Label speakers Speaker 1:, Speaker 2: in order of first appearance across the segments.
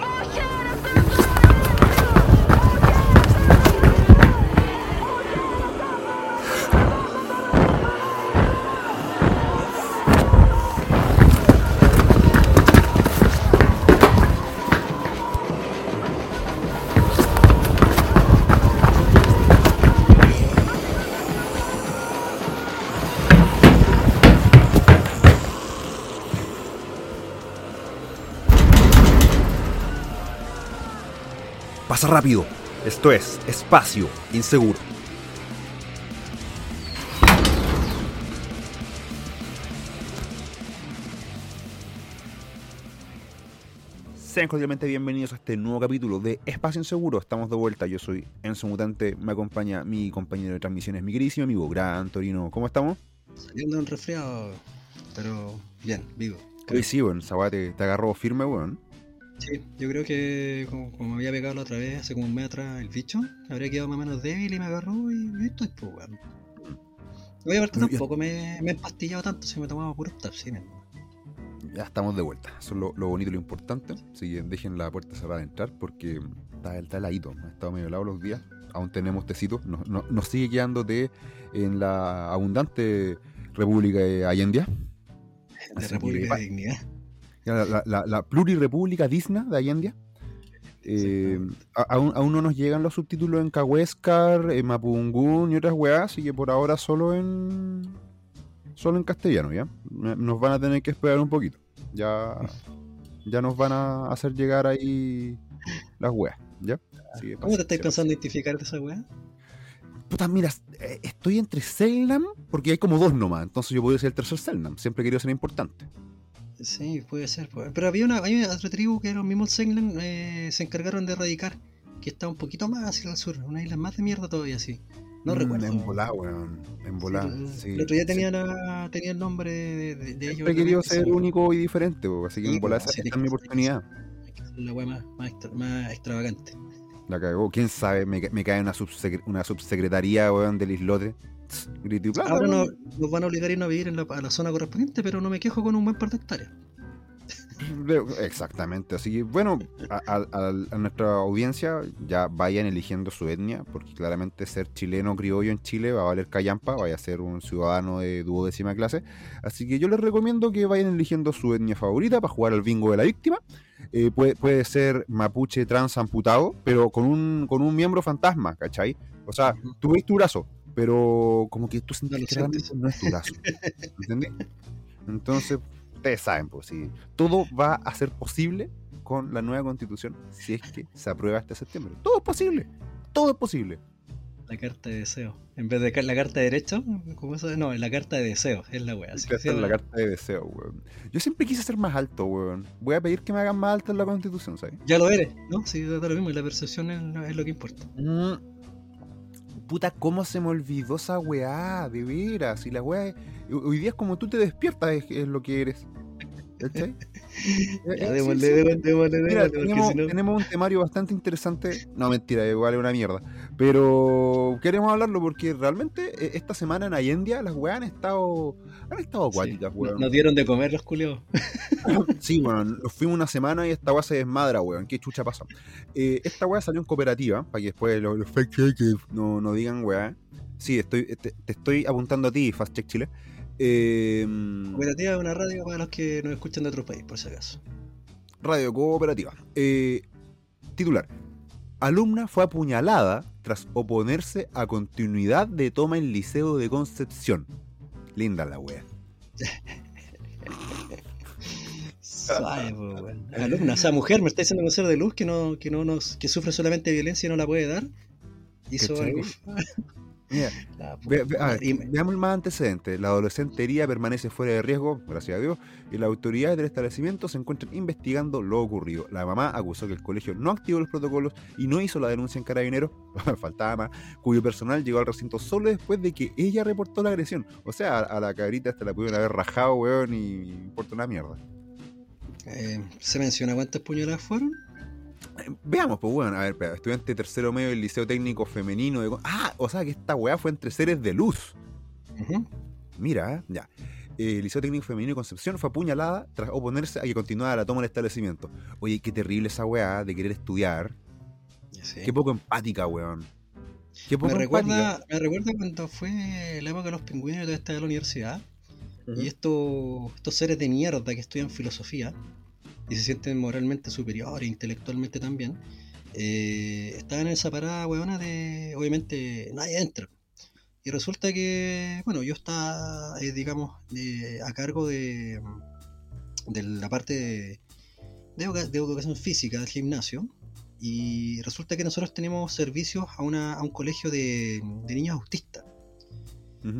Speaker 1: Pasa rápido. Esto es Espacio Inseguro. Sean cordialmente bienvenidos a este nuevo capítulo de Espacio Inseguro. Estamos de vuelta. Yo soy Enzo Mutante. Me acompaña mi compañero de transmisiones, mi queridísimo amigo Gran Torino. ¿Cómo estamos?
Speaker 2: Saliendo un resfriado, pero bien, vivo.
Speaker 1: Hoy sí, weón. Weá te, agarró firme, weón.
Speaker 2: Sí, yo creo que como, como me había pegado la otra vez, hace como un mes atrás, el bicho, habría quedado más o menos débil y me agarró y esto es pues, weón. Oye, aparte
Speaker 1: ya-
Speaker 2: tampoco me, me he empastillado tanto si me tomaba puro tapsines.
Speaker 1: Ya estamos de vuelta. Eso es lo, lo bonito y lo importante. Así que dejen la puerta cerrada de entrar porque está, está heladito. Ha estado medio helado los días. Aún tenemos tecito. Nos, nos- nos sigue quedando té en la abundante República de Allende.
Speaker 2: De
Speaker 1: que,
Speaker 2: República de Dignidad.
Speaker 1: La, la, la, la plurirepública Disna de Allende. Eh, aún, aún no nos llegan los subtítulos en Cahuéscar, en Mapungún y otras weas, así que por ahora solo en solo en castellano, ¿ya? Nos van a tener que esperar un poquito. Ya, ya nos van a hacer llegar ahí las weas, ¿ya? Así que
Speaker 2: ¿Cómo te estás pensando en identificar de esa weá?
Speaker 1: Puta, mira, eh, estoy entre Selnam, porque hay como dos nomás, entonces yo podría ser el tercer Selnam, siempre he querido ser importante.
Speaker 2: Sí, puede ser. pues. Pero había una, hay otra tribu que los mismos Senglen eh, se encargaron de erradicar, que está un poquito más hacia el sur, una isla más de mierda todavía, sí. No
Speaker 1: Mm,
Speaker 2: recuerdo.
Speaker 1: En volá, weón, en volá.
Speaker 2: Sí, el- otro día
Speaker 1: sí.
Speaker 2: tenía, la- tenía el nombre de, de, de ellos.
Speaker 1: He querido ser único y diferente, po, así que
Speaker 2: Sí,
Speaker 1: en
Speaker 2: pues,
Speaker 1: esa es mi oportunidad.
Speaker 2: La weá más, más, extra- más extravagante.
Speaker 1: La cagó, quién sabe, me, me cae una, subsecre- una subsecretaría, weón, del islote. Y plata,
Speaker 2: Ahora no, nos van a obligar a irnos a vivir en la, a la zona correspondiente, pero no me quejo con un buen par de hectáreas.
Speaker 1: Exactamente, así que bueno, a, a- a- a nuestra audiencia ya vayan eligiendo su etnia, porque claramente ser chileno criollo en Chile va a valer callampa, vaya a ser un ciudadano de duodécima clase. Así que yo les recomiendo que vayan eligiendo su etnia favorita para jugar al bingo de la víctima. Eh, puede, puede ser mapuche trans amputado, pero con un, con un miembro fantasma, ¿cachai? O sea, tú ves tu brazo, pero como que tú sientes que realmente no es tu brazo. ¿Entendés? Entonces, ustedes saben, pues sí, todo va a ser posible con la nueva constitución si es que se aprueba este septiembre. Todo es posible, todo es posible.
Speaker 2: La carta de deseo. En vez de la carta de derecho, ¿cómo eso? No, es la carta de deseo, es la wea. así que
Speaker 1: la carta de deseo, weón. Yo siempre quise ser más alto, weón. Voy a pedir que me hagan más alto en la constitución, ¿sabes?
Speaker 2: Ya lo eres, ¿no? Sí, da lo mismo, y la percepción es, lo- es lo que importa.
Speaker 1: Mm. Puta, ¿cómo se me olvidó esa weá? De veras. Y la weá, hoy día es como tú te despiertas, es, es lo que eres. ¿Cachai? Sí, sí. tenemos, un temario bastante interesante. No, mentira, igual es una mierda. Pero queremos hablarlo porque realmente eh, esta semana en Allende las weas han estado. Han estado
Speaker 2: Sí,
Speaker 1: acuáticas,
Speaker 2: no-
Speaker 1: weón.
Speaker 2: Nos dieron de comer los culiados.
Speaker 1: Sí, weón. Nos fuimos una semana y esta wea se desmadra, weón. ¿Qué chucha pasa? Eh, esta wea salió en cooperativa, para que después los, los fact no, no digan wea. Sí, estoy, te, te estoy apuntando a ti, Fast Check Chile. Eh,
Speaker 2: Cooperativa es una radio para los que nos escuchan de otro país, por si acaso.
Speaker 1: Radio Cooperativa. Eh, titular. Alumna fue apuñalada tras oponerse a continuidad de toma en Liceo de Concepción. Linda la wea.
Speaker 2: Po, weón. Alumna, o sea, mujer, me está diciendo un ser de luz que no, que no nos, que sufre solamente violencia y no la puede dar. Hizo algo.
Speaker 1: Mira, ve- ver, veamos más antecedente. La adolescente herida permanece fuera de riesgo, gracias a Dios, y las autoridades del establecimiento se encuentran investigando lo ocurrido. La mamá acusó que el colegio no activó los protocolos y no hizo la denuncia en carabineros, faltaba más, cuyo personal llegó al recinto solo después de que ella reportó la agresión. O sea, a, a la cabrita hasta la pudieron haber rajado, weón, y importa una mierda.
Speaker 2: Eh, ¿Se menciona cuántas puñaladas fueron?
Speaker 1: Eh, Veamos, pues bueno, a ver, espera, estudiante de tercero medio del Liceo Técnico Femenino de... Ah, o sea que esta weá fue entre seres de luz. Mira, ¿eh? ya. eh, el Liceo Técnico Femenino de Concepción fue apuñalada tras oponerse a que continuara la toma del establecimiento. Oye, qué terrible esa weá de querer estudiar.
Speaker 2: Sí.
Speaker 1: Qué poco empática, weón. Qué poco
Speaker 2: Me recuerda,
Speaker 1: empática.
Speaker 2: me recuerda cuando fue la época de los pingüinos y estaba en la universidad. Y estos, estos seres de mierda que estudian filosofía y se sienten moralmente superiores, intelectualmente también, eh, en esa parada weona de, obviamente, nadie entra. Y resulta que, bueno, yo estaba, eh, digamos, de- a cargo de, de la parte de educación física del gimnasio. Y resulta que nosotros tenemos servicios a, una, a un colegio de, de niños autistas.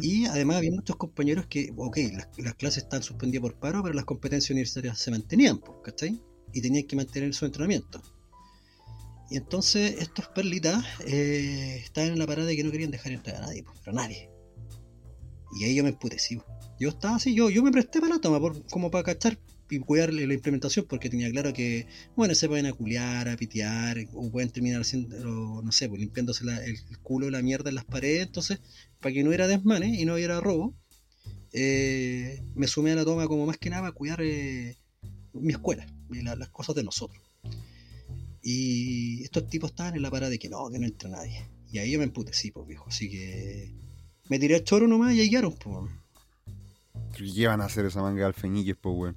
Speaker 2: Y además había muchos compañeros que, ok, las, las clases están suspendidas por paro, pero las competencias universitarias se mantenían, ¿cachai? Y tenían que mantener su entrenamiento. Y entonces estos perlitas eh, estaban en la parada de que no querían dejar entrar a nadie, pues, pero a nadie. Y ahí yo me emputecí. Yo estaba así, yo, yo me presté para la toma, por, como para cachar y cuidarle la implementación, porque tenía claro que, bueno, se pueden aculear, a pitear, o pueden terminar haciendo, no sé, pues limpiándose el, culo, la mierda en las paredes, entonces para que no hubiera desmanes y no hubiera robo, eh, me sumé a la toma como más que nada a cuidar eh, mi escuela, las cosas de nosotros. Y estos tipos estaban en la parada de que no, que no entra nadie. Y ahí yo me emputecí, pues viejo. Así que me tiré al choro nomás y ahí quedaron, pues.
Speaker 1: ¿Qué van a hacer esa manga de alfeñiques, pues, weón?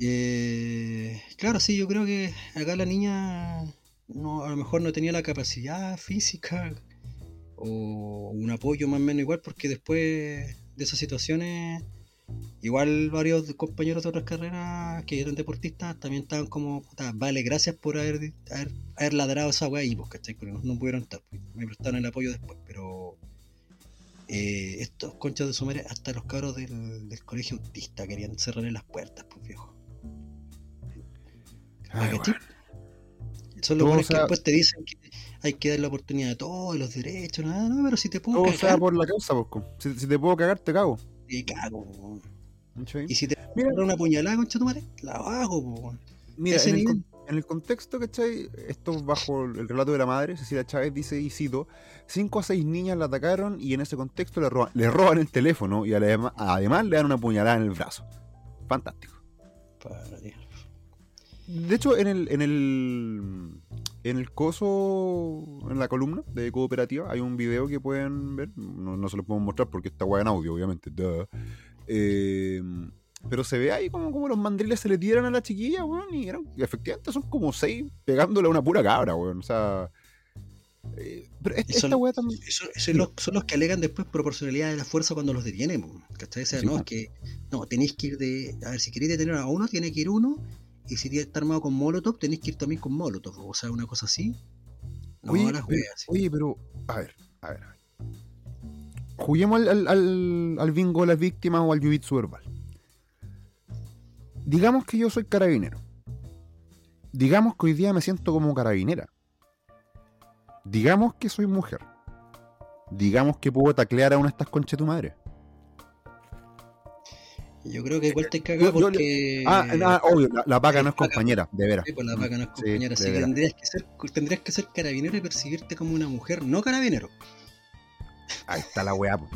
Speaker 2: Eh, claro, sí, yo creo que acá la niña no, a lo mejor no tenía la capacidad física o un apoyo más o menos igual, porque después de esas situaciones, igual varios compañeros de otras carreras que eran deportistas también estaban como, vale, gracias por haber, haber, haber ladrado esa weá ahí, pues, ¿cachai? Porque no, no pudieron estar, pues, me prestaron el apoyo después, pero eh, estos conchas de su madre, hasta los cabros del colegio autista querían cerrarle las puertas, pues viejo.
Speaker 1: Ay.
Speaker 2: Son los buenos que
Speaker 1: sea-
Speaker 2: después te dicen que hay que dar la oportunidad a todos, los derechos, nada, no, pero si te puedo
Speaker 1: Todo sea
Speaker 2: cagar,
Speaker 1: por la causa, pues. co. Si, si te puedo cagar, te cago.
Speaker 2: te cago.
Speaker 1: ¿Cachai?
Speaker 2: Y si te
Speaker 1: Mira.
Speaker 2: una puñalada, concha tu madre, la hago, po.
Speaker 1: Mira, en el, con- en el contexto, ¿cachai? Esto bajo el relato de la madre, Cecilia Chávez dice, y cito, cinco a seis niñas la atacaron y en ese contexto le roban, le roban el teléfono y además, además le dan una puñalada en el brazo. Fantástico.
Speaker 2: Para, tío.
Speaker 1: De hecho, en el, en el en el coso, en la columna de cooperativa, hay un video que pueden ver. No, no se lo puedo mostrar porque está guay en audio, obviamente. duh. Eh, pero se ve ahí como, como los mandriles se le tiran a la chiquilla, weón. Y eran, efectivamente son como seis pegándole a una pura cabra, weón. O sea. eh, pero esta,
Speaker 2: son-
Speaker 1: esta weá también.
Speaker 2: Los- son los que alegan después proporcionalidad de la fuerza cuando los detienen, ¿cachai? O sea,
Speaker 1: Sí,
Speaker 2: no, es que, no, tenéis que ir de, a ver, si queréis detener a uno, tiene que ir uno, y si está armado con Molotov, tenéis que ir también con Molotov, o sea, una cosa así. No,
Speaker 1: Oye,
Speaker 2: las
Speaker 1: pero-
Speaker 2: weas, sí.
Speaker 1: Oye, pero, a ver, a ver, a ver. Juguemos al, al, al, al bingo de las víctimas o al jiu-jitsu verbal. Digamos que yo soy carabinero. Digamos que hoy día me siento como carabinera. Digamos que soy mujer. Digamos que puedo taclear a una de estas conchas de tu madre.
Speaker 2: Yo creo que igual te caga
Speaker 1: yo
Speaker 2: porque...
Speaker 1: Ah, obvio, la, la vaca no es compañera, de veras.
Speaker 2: Sí, pues la vaca no es compañera, así que tendrías que, ser, tendrías que ser carabinero y percibirte como una mujer, no carabinero.
Speaker 1: Ahí está la weá, po.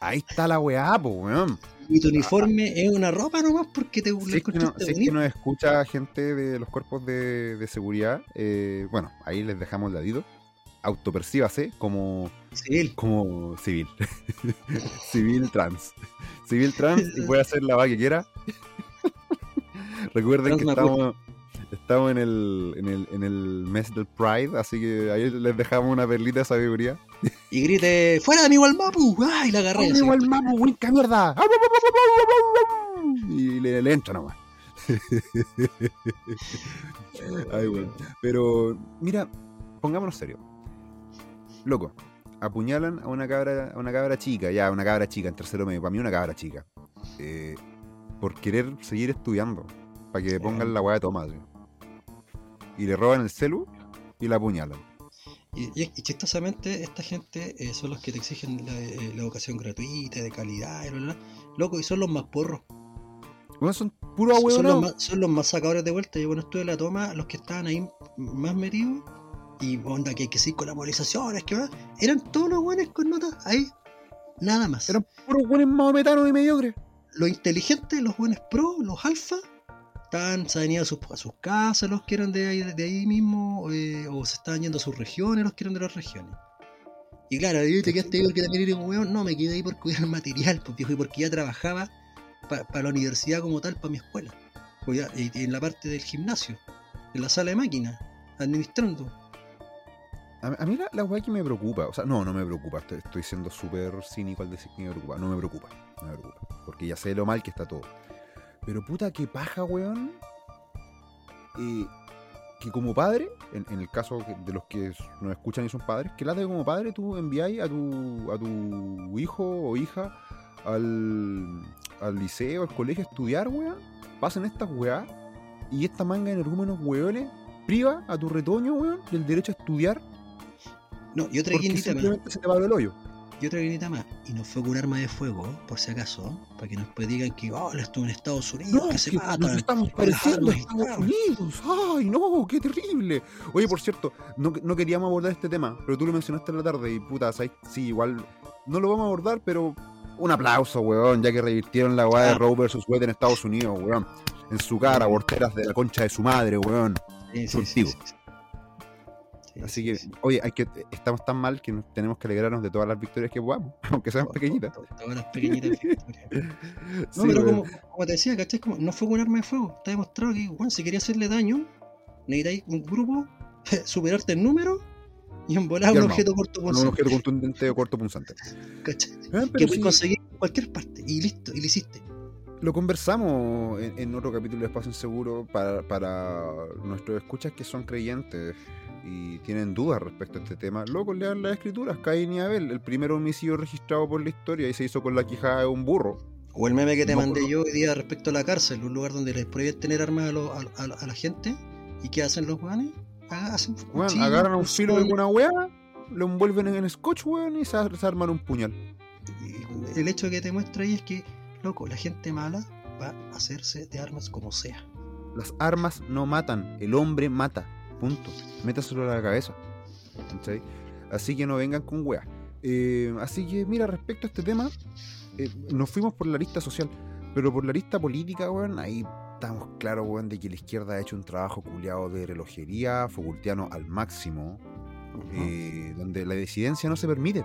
Speaker 1: Ahí está la weá, po, weón.
Speaker 2: Y tu uniforme es una ropa nomás porque te
Speaker 1: Si es, que no, si es que escucha gente de los cuerpos de, de seguridad, eh, bueno, ahí les dejamos el ladito. Autopercíbase como,
Speaker 2: Civil.
Speaker 1: como civil. civil trans. Civil trans y puede hacer la va que quiera. Recuerden que estamos, estamos en, el, en, el, en el mes del Pride, así que ahí les dejamos una perlita de sabiduría.
Speaker 2: Y grite, ¡fuera de mi Walmapu! ¡Ay, la agarré! así.
Speaker 1: igual mapo, winca mierda! Y le, le entra nomás. Ay, bueno. Pero, mira, pongámonos serio. Loco, apuñalan a una cabra, a una cabra chica, ya, una cabra chica en tercero medio, para mí una cabra chica. eh, por querer seguir estudiando. Para que le pongan la weá de toma. así. Y le roban el celu y la apuñalan.
Speaker 2: Y, y- y chistosamente, esta gente eh, son los que te exigen la, eh, la educación gratuita, de calidad, y bla, bla, bla. Loco, y son los más porros.
Speaker 1: Bueno, son puro
Speaker 2: son,
Speaker 1: abuelo.
Speaker 2: los más, son los más sacadores de vuelta. Yo cuando estuve la toma, los que estaban ahí más metidos, y onda que hay que seguir con las movilizaciones, que va, eran todos los buenos con notas ahí. Nada más.
Speaker 1: Eran puros buenos maometanos y mediocres.
Speaker 2: los inteligentes, los buenos pro, los alfa, estaban, se habían ido a sus, a sus casas, los que eran de ahí, de ahí mismo, eh, o se estaban yendo a sus regiones, los que eran de las regiones. Y claro, yo te quedaste ahí porque también eres un weón. No, me quedé ahí por cuidar el material, y porque ya trabajaba para la universidad como tal, para mi escuela. Pues ya, en la parte del gimnasio, en la sala de máquinas, administrando.
Speaker 1: A, mí la, la weá que me preocupa, o sea, no, no me preocupa, estoy, siendo súper cínico al decir que me preocupa, no me preocupa, no me preocupa, porque ya sé lo mal que está todo. Pero puta, que paja, weón, eh, que como padre, en, el caso de los que nos escuchan y son padres, que lata que como padre tú enviáis a tu, a tu hijo o hija al, al liceo, al colegio a estudiar, weón, pasen estas weá y esta manga de energúmenos weones priva a tu retoño, weón, del derecho a estudiar
Speaker 2: No, y otra
Speaker 1: porque
Speaker 2: guinita más.
Speaker 1: se te paró el hoyo.
Speaker 2: Y otra guinita más. Y no fue con un arma de fuego, por si acaso, para que no después digan que, oh, estuvo en Estados Unidos, que se matan.
Speaker 1: nos estamos pareciendo a Estados. Unidos. ¡Ay, no! ¡Qué terrible! Oye, por cierto, no, no queríamos abordar este tema, pero tú lo mencionaste en la tarde y puta, ¿sabes? Sí, igual no lo vamos a abordar, pero un aplauso, weón, ya que revirtieron la weá de. Roe vs. Wade en Estados Unidos, weón. En su cara, aborteras de la concha de su madre, weón.
Speaker 2: Sí. Sí,
Speaker 1: Así
Speaker 2: sí,
Speaker 1: que,
Speaker 2: sí.
Speaker 1: oye, hay que, estamos tan mal que tenemos que alegrarnos de todas las victorias que podamos, aunque sean pequeñitas.
Speaker 2: Todas las pequeñitas victorias. No,
Speaker 1: Sí,
Speaker 2: pero como, como te decía, ¿cachai? Como, no fue con arma de fuego. Está demostrado que, bueno, si quería hacerle daño, necesitáis un grupo, superarte el número y en volar un objeto corto
Speaker 1: Con un objeto contundente o corto punzante.
Speaker 2: ¿cachai?
Speaker 1: Ah,
Speaker 2: Que
Speaker 1: pero
Speaker 2: puedes
Speaker 1: sí,
Speaker 2: conseguir en cualquier parte. Y listo, y lo hiciste.
Speaker 1: Lo conversamos en, en otro capítulo de Espacio Inseguro para, para nuestros escuchas que son creyentes y tienen dudas respecto a este tema. Loco, lean las escrituras, Caín y Abel, el primer homicidio registrado por la historia y se hizo con la quijada de un burro.
Speaker 2: O el meme que te
Speaker 1: No,
Speaker 2: mandé yo hoy día respecto a la cárcel, un lugar donde les prohíben tener armas a, los- a- a- a la gente. ¿Y qué hacen los guanes? Hacen
Speaker 1: Weón,
Speaker 2: cuchillos,
Speaker 1: agarran un filo de alguna weá, lo envuelven en el scotch, weón, y se, se arman un puñal.
Speaker 2: El hecho que te muestra ahí es que, loco, la gente mala va a hacerse de armas como sea.
Speaker 1: Las armas no matan, el hombre mata. Punto. Métaselo a la cabeza. ¿cachai? Así que no vengan con weas. Eh, así que, mira, respecto a este tema, eh, nos fuimos por la lista social, pero por la lista política, weón, ahí estamos claros, weón, de que la izquierda ha hecho un trabajo culiado de relojería, Foucaultiano al máximo, eh, donde la disidencia no se permite.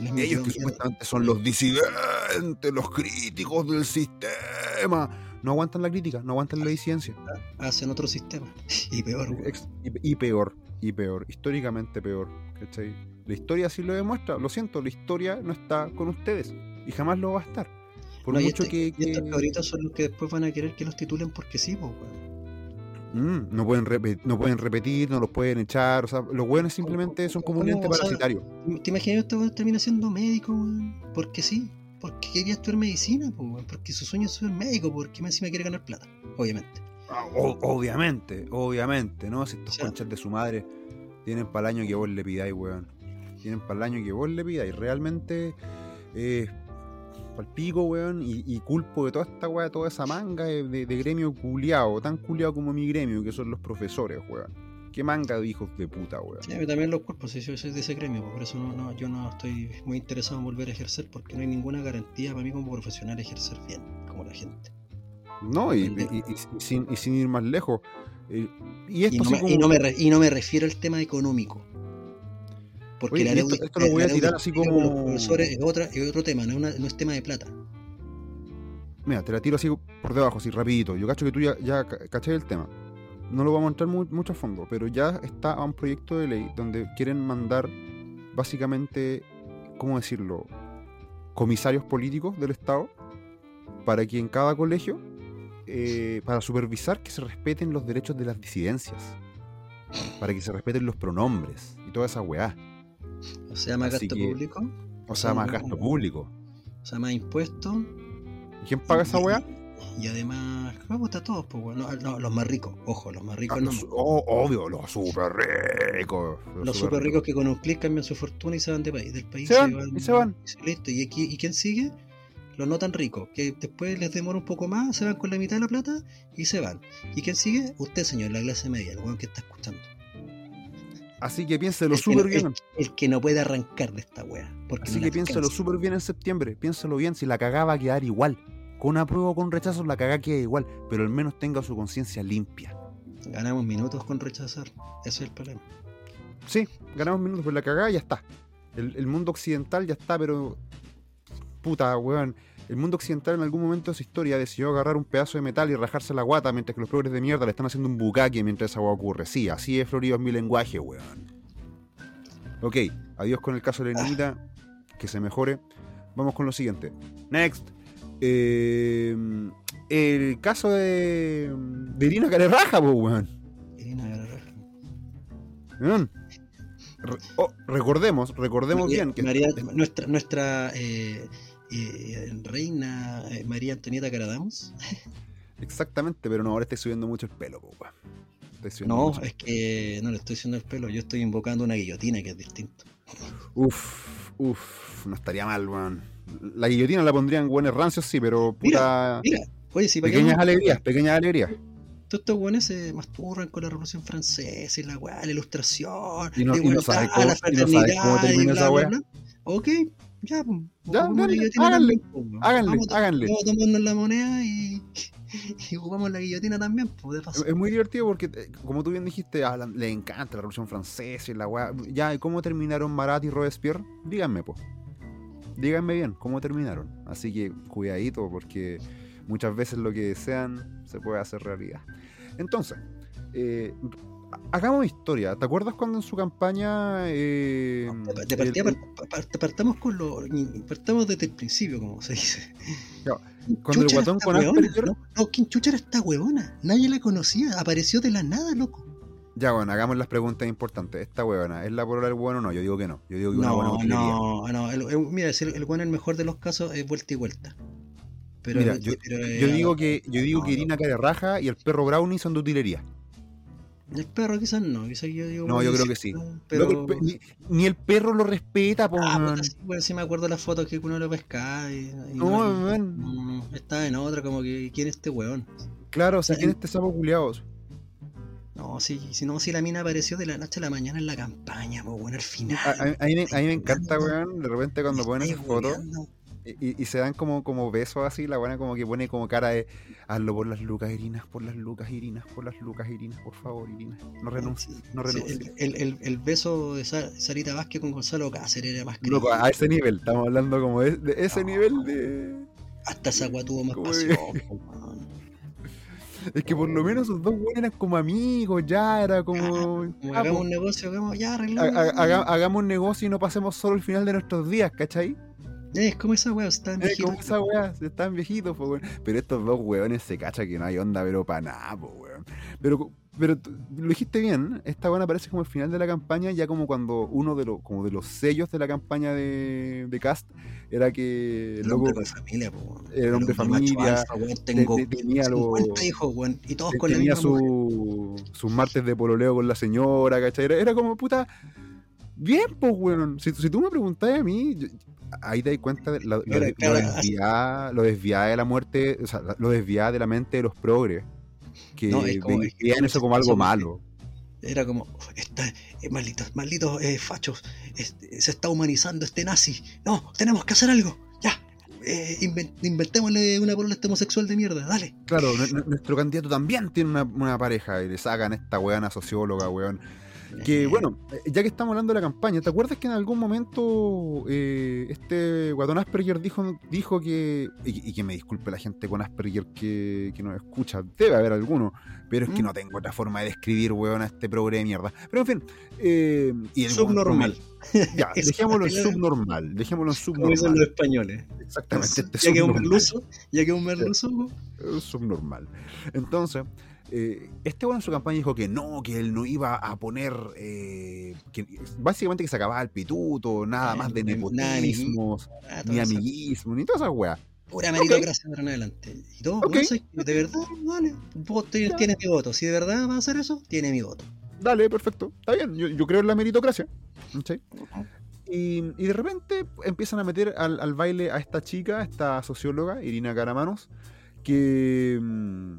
Speaker 2: Les
Speaker 1: Ellos que supuestamente son los disidentes, los críticos del sistema, no aguantan la crítica, no aguantan la disidencia.
Speaker 2: hacen otro sistema. Y peor,
Speaker 1: Y, y peor, y peor, históricamente peor. ¿cachai? La historia sí lo demuestra, lo siento, la historia no está con ustedes y jamás lo va a estar. Por
Speaker 2: No, y
Speaker 1: mucho
Speaker 2: este-
Speaker 1: que,
Speaker 2: y estos
Speaker 1: que-
Speaker 2: cabritos son los que después van a querer que los titulen porque sí, pues, weón.
Speaker 1: Mm, no, pueden no pueden repetir, no los pueden echar, o sea, los buenos simplemente son como un ente
Speaker 2: sea,
Speaker 1: parasitario.
Speaker 2: ¿Te imaginas que este termina siendo médico, weón? Porque sí. Porque quería estudiar medicina, pues, weón. Porque su sueño es ser médico, porque más encima quiere ganar plata, obviamente.
Speaker 1: Ah, obviamente, obviamente, ¿no? Si estos
Speaker 2: O sea-
Speaker 1: conchas de su madre tienen para el año que vos le pidáis, weón. Tienen para el año que vos le pidáis. Realmente, eh, pal pico, weón, y, y culpo de toda esta weá, toda esa manga de, de- de gremio culiado, tan culiado como mi gremio, que son los profesores, weón. Qué manga de hijos de puta, weón.
Speaker 2: Sí, también los cuerpos, si yo soy de ese gremio, por eso no, no, yo no estoy muy interesado en volver a ejercer, porque no hay ninguna garantía para mí como profesional ejercer bien, como la gente.
Speaker 1: No, y, y- y- y sin, y sin ir más lejos. eh, y esto
Speaker 2: Y no, me,
Speaker 1: como-
Speaker 2: y, no me re- y no me refiero al tema económico. Porque
Speaker 1: Oye,
Speaker 2: la
Speaker 1: y esto- lo voy a tirar así
Speaker 2: los
Speaker 1: como-
Speaker 2: profesores es, otra, es otro tema, no es, una- no es tema de plata.
Speaker 1: Mira, te la tiro así por debajo, así rapidito. Yo cacho que tú ya, ya ca- caché el tema. No lo vamos a entrar mu- mucho a fondo, pero ya está a un proyecto de ley donde quieren mandar básicamente, ¿cómo decirlo? Comisarios políticos del Estado para que en cada colegio, eh, para supervisar que se respeten los derechos de las disidencias, para que se respeten los pronombres y toda esa weá.
Speaker 2: O sea, más
Speaker 1: Así
Speaker 2: gasto
Speaker 1: que-
Speaker 2: público,
Speaker 1: O sea, más gasto público.
Speaker 2: o sea, más impuestos.
Speaker 1: ¿Y quién paga esa weá?
Speaker 2: Y además, me gusta a todos, pues, no, no, los más ricos, ojo, los más ricos
Speaker 1: Ah,
Speaker 2: no.
Speaker 1: los- oh, obvio, los super ricos.
Speaker 2: Los súper ricos que con un clic cambian su fortuna y se van de país, del país.
Speaker 1: Se van, y se van.
Speaker 2: y listo. ¿Y, aquí, ¿Y quién sigue? Los no tan ricos, que después les demora un poco más, se van con la mitad de la plata y se van. ¿Y quién sigue? Usted, señor, la clase media, el weón que está escuchando.
Speaker 1: Así que piénselo súper
Speaker 2: no-
Speaker 1: bien.
Speaker 2: El, el que no puede arrancar de esta wea.
Speaker 1: Así
Speaker 2: no
Speaker 1: que
Speaker 2: alcanza.
Speaker 1: súper bien en septiembre. Piénsalo bien. Si la cagaba va a quedar igual. con apruebo o con rechazo, la cagá queda igual, pero al menos tenga su conciencia limpia.
Speaker 2: Ganamos minutos con rechazar. Ese es el problema.
Speaker 1: Sí, ganamos minutos, pero la cagada ya está. El, el mundo occidental ya está, pero. Puta, weón. El mundo occidental en algún momento de su historia decidió agarrar un pedazo de metal y rajarse la guata mientras que los progres de mierda le están haciendo un bucaque mientras esa weá ocurre. Sí, así es florido es mi lenguaje, weón. Ok, adiós con el caso de Lenita. Que se mejore. Vamos con lo siguiente. Next. Eh, el caso de, de Irina Carerraja, pues, weón.
Speaker 2: Irina Garraja.
Speaker 1: Weón. Re- oh, recordemos, recordemos
Speaker 2: María-
Speaker 1: bien que
Speaker 2: María- nuestra nuestra eh, eh, reina eh, María Antonieta Caradamos.
Speaker 1: exactamente, pero no, ahora estoy subiendo mucho el pelo. Estoy subiendo
Speaker 2: No, es que no le estoy haciendo el pelo, yo estoy invocando una guillotina que es distinto.
Speaker 1: Uf, uf, no estaría mal, weón. La guillotina la pondrían buenos rancios, sí, pero puta.
Speaker 2: Mira, oye, si
Speaker 1: pequeñas alegrías, pequeñas alegrías.
Speaker 2: todos estos buenos se masturban con la Revolución Francesa y la weá, la ilustración,
Speaker 1: Y no-
Speaker 2: la
Speaker 1: y no
Speaker 2: igualdad,
Speaker 1: sabes cómo-
Speaker 2: la
Speaker 1: y no sabes cómo
Speaker 2: fraternidad
Speaker 1: termina
Speaker 2: y bla,
Speaker 1: esa weá.
Speaker 2: Ok, ya, pues,
Speaker 1: Ya, dale,
Speaker 2: guillotina
Speaker 1: háganle,
Speaker 2: también,
Speaker 1: háganle,
Speaker 2: vamos,
Speaker 1: háganle.
Speaker 2: Vamos a tomarnos la moneda y, y ocupamos la guillotina también, pues, de paso.
Speaker 1: Es muy divertido porque, eh, como tú bien dijiste, a la- le encanta la Revolución Francesa y la weá. Ya, ¿y cómo terminaron Marat y Robespierre? Díganme, pues. Díganme bien, ¿cómo terminaron? Así que cuidadito, porque muchas veces lo que desean se puede hacer realidad. Entonces, eh, hagamos historia. ¿Te acuerdas cuando en su campaña... eh,
Speaker 2: De, partida
Speaker 1: el-
Speaker 2: partamos con lo partamos desde el principio, como se dice.
Speaker 1: Claro, cuando el guatón con
Speaker 2: huevona,
Speaker 1: Asperger-
Speaker 2: No, no, ¿quién chucha era esta huevona? Nadie la conocía, apareció de la nada, loco.
Speaker 1: Ya, bueno, hagamos las preguntas importantes. ¿Esta huevona es la polola del bueno o no? Yo digo que no. Yo digo que una buena
Speaker 2: No, no, no. El, el- mira, el, el bueno en el mejor de los casos es vuelta y vuelta. Pero,
Speaker 1: Mira, yo,
Speaker 2: pero,
Speaker 1: yo digo que yo digo
Speaker 2: no,
Speaker 1: que
Speaker 2: no.
Speaker 1: Irina Carerraja y el perro Brownie son de utilería.
Speaker 2: El perro quizás no, quizás yo digo.
Speaker 1: No, yo creo que sí.
Speaker 2: Pero.
Speaker 1: El ni, ni el perro lo respeta, po,
Speaker 2: Ah, puta, sí, bueno, sí me acuerdo las fotos que uno lo pescaba y, y
Speaker 1: No,
Speaker 2: no-
Speaker 1: weón.
Speaker 2: no, estaba en otra, como que ¿quién es este weón?
Speaker 1: Claro, o sea. ¿quién es este sapo culiado?
Speaker 2: No, sí, si no, si la mina apareció de la noche a la mañana en la campaña, pues bueno, al final.
Speaker 1: A, a- a mí, me- a mí me encanta, weón, de repente cuando ponen esas fotos. Y, y se dan como, como besos así, la buena como que pone como cara de hazlo por las lucas, Irinas, por las lucas, Irinas, por las lucas, Irinas, por favor, Irinas. No renuncies, no renuncies.
Speaker 2: el, el, el, el beso de Sa- Sarita Vázquez con Gonzalo Cáceres era más que
Speaker 1: a ese nivel, estamos hablando como de, de ese
Speaker 2: No.
Speaker 1: nivel de...
Speaker 2: Hasta esa agua tuvo más pasión. weón.
Speaker 1: Es que por lo menos esos dos weones eran como amigos, ya era como...
Speaker 2: Como
Speaker 1: ah,
Speaker 2: hagamos
Speaker 1: po,
Speaker 2: un negocio, hagamos, ya
Speaker 1: ha-
Speaker 2: arreglamos.
Speaker 1: ha- haga- hagamos un negocio y no pasemos solo el final de nuestros días, ¿cachai?
Speaker 2: Es como esa weá, está
Speaker 1: Eh, como esa weá, están viejitos, po, weón. Pero estos dos weones se cacha que no hay onda, pero para nada, po, weón. Pero, pero lo dijiste bien, esta weá aparece como el final de la campaña, ya como cuando uno de los, como de los sellos de la campaña de, de Cast era que el
Speaker 2: El hombre de familia, po, weón.
Speaker 1: Era hombre de
Speaker 2: El
Speaker 1: familia,
Speaker 2: alfa, weón, tengo
Speaker 1: te- tenía los-
Speaker 2: 50 hijos, weón, y todos con la
Speaker 1: tenía
Speaker 2: mujer.
Speaker 1: su, sus martes de pololeo con la señora, ¿cachai? Era, era como puta. Bien, pues, weón. Si, si tú me preguntás a mí, yo- ahí te das cuenta de la- la-
Speaker 2: Claro,
Speaker 1: lo, desviada, lo desviada de la muerte, o sea, lo desviada de la mente de los progres. Que
Speaker 2: No, es como- es que
Speaker 1: veían eso como algo malo.
Speaker 2: Era como, está, eh, malditos, malditos eh, fachos, este, se está humanizando este nazi. No, tenemos que hacer algo. Ya, eh, inven- inventémosle una polola a este homosexual de mierda, dale.
Speaker 1: Claro, nu- nu- nuestro candidato también tiene una, una pareja y le sacan esta weana socióloga, weón. Que
Speaker 2: Eh,
Speaker 1: bueno, eh, ya que estamos hablando de la campaña, ¿te acuerdas que en algún momento eh, este guatón Asperger dijo, dijo que, y, y que me disculpe la gente con Asperger que, que nos escucha, debe haber alguno, pero es que
Speaker 2: Mm.
Speaker 1: no tengo otra forma de describir, weón, a este progre de mierda. Pero en fin, eh, y el
Speaker 2: Subnormal,
Speaker 1: Ya, dejémoslo en subnormal, dejémoslo en
Speaker 2: como dicen
Speaker 1: subnormal.
Speaker 2: los españoles.
Speaker 1: Exactamente, este
Speaker 2: ya que un
Speaker 1: subnormal.
Speaker 2: merluzo, ya que es un merluzo.
Speaker 1: Es subnormal. Entonces, eh, este bueno en su campaña dijo que no, que él no iba a poner, eh, que básicamente que se acababa el pituto, nada
Speaker 2: Eh,
Speaker 1: más de
Speaker 2: nada
Speaker 1: nepotismos,
Speaker 2: Ah,
Speaker 1: ni
Speaker 2: toda esa
Speaker 1: amiguismo, ni todas esas weas.
Speaker 2: Pura meritocracia ahora en adelante. Y todo,
Speaker 1: Ok.
Speaker 2: weón, ¿sabes qué? de verdad, vale. Vos tienes mi voto. Si de verdad va a hacer eso, tiene mi voto.
Speaker 1: Dale, perfecto, está bien, yo, yo creo en la meritocracia. y de repente empiezan a meter al, al baile a esta chica, a esta socióloga, Irina Caramanos, que mm,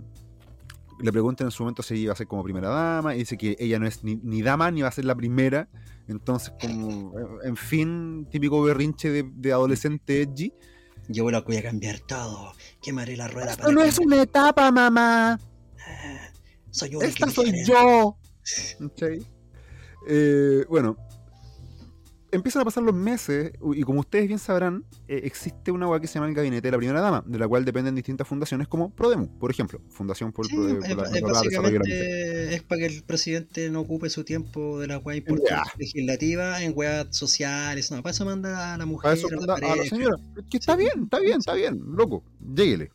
Speaker 1: le preguntan en su momento si iba a ser como primera dama, y dice que ella no es ni, ni dama ni va a ser la primera. Entonces, como, en fin, típico berrinche de, de adolescente edgy.
Speaker 2: Yo voy a voy a cambiar todo. Quemaré la rueda
Speaker 1: Esto no es una etapa, mamá.
Speaker 2: Soy un
Speaker 1: Esta soy yo. Eh, bueno, empiezan a pasar los meses y como ustedes bien sabrán, eh, existe una web que se llama el Gabinete de la Primera Dama, de la cual dependen distintas fundaciones como Prodemu, por ejemplo, Fundación por,
Speaker 2: Sí,
Speaker 1: por-
Speaker 2: es,
Speaker 1: por la-
Speaker 2: es
Speaker 1: la- desarrollo de la mujer.
Speaker 2: básicamente es para que el presidente no ocupe su tiempo de las weas importantes legislativas en weas sociales. No, para eso manda a la mujer,
Speaker 1: A eso
Speaker 2: a la
Speaker 1: manda a la señora. Que está
Speaker 2: Sí.
Speaker 1: bien, está bien, está bien, loco. Lléguele.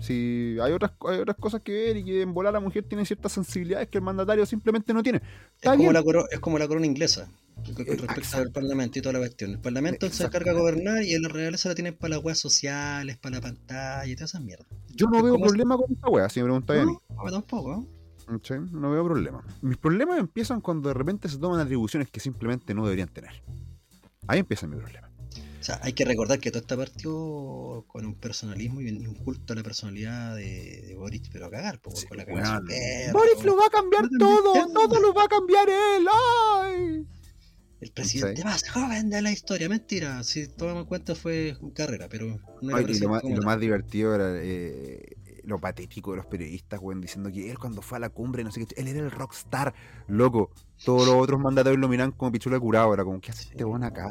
Speaker 1: Si hay otras, hay otras cosas que ver y que en volar la mujer tiene ciertas sensibilidades que el mandatario simplemente no tiene.
Speaker 2: Es como, la coro- es como la corona inglesa. Con
Speaker 1: Eh,
Speaker 2: respecto al Parlamento y toda la cuestión. El Parlamento se encarga de gobernar y la realeza la tienen para las weas sociales, para la pantalla y todas esas mierdas.
Speaker 1: Yo no veo problema con esta wea, si me preguntáis a mí.
Speaker 2: No, tampoco.
Speaker 1: No veo problema. Mis problemas empiezan cuando de repente se toman atribuciones que simplemente no deberían tener. Ahí empieza mi problema.
Speaker 2: O sea, hay que recordar que todo está partió con un personalismo y un culto a la personalidad de, de Boric, pero a cagar, po,
Speaker 1: Sí,
Speaker 2: con la
Speaker 1: weón.
Speaker 2: su perro,
Speaker 1: Boris lo va a cambiar
Speaker 2: No
Speaker 1: todo, todo lo va a cambiar él. ¡Ay!
Speaker 2: el presidente
Speaker 1: Sí.
Speaker 2: más joven de la historia. Mentira, si tomamos en cuenta fue carrera, pero no era
Speaker 1: Ay, y lo más, y lo más divertido era eh, lo patético de los periodistas, weón, diciendo que él cuando fue a la cumbre, no sé qué, él era el rockstar, loco. Todos los otros mandatarios lo miran como pichula curado, era como, ¿qué hace este weón acá?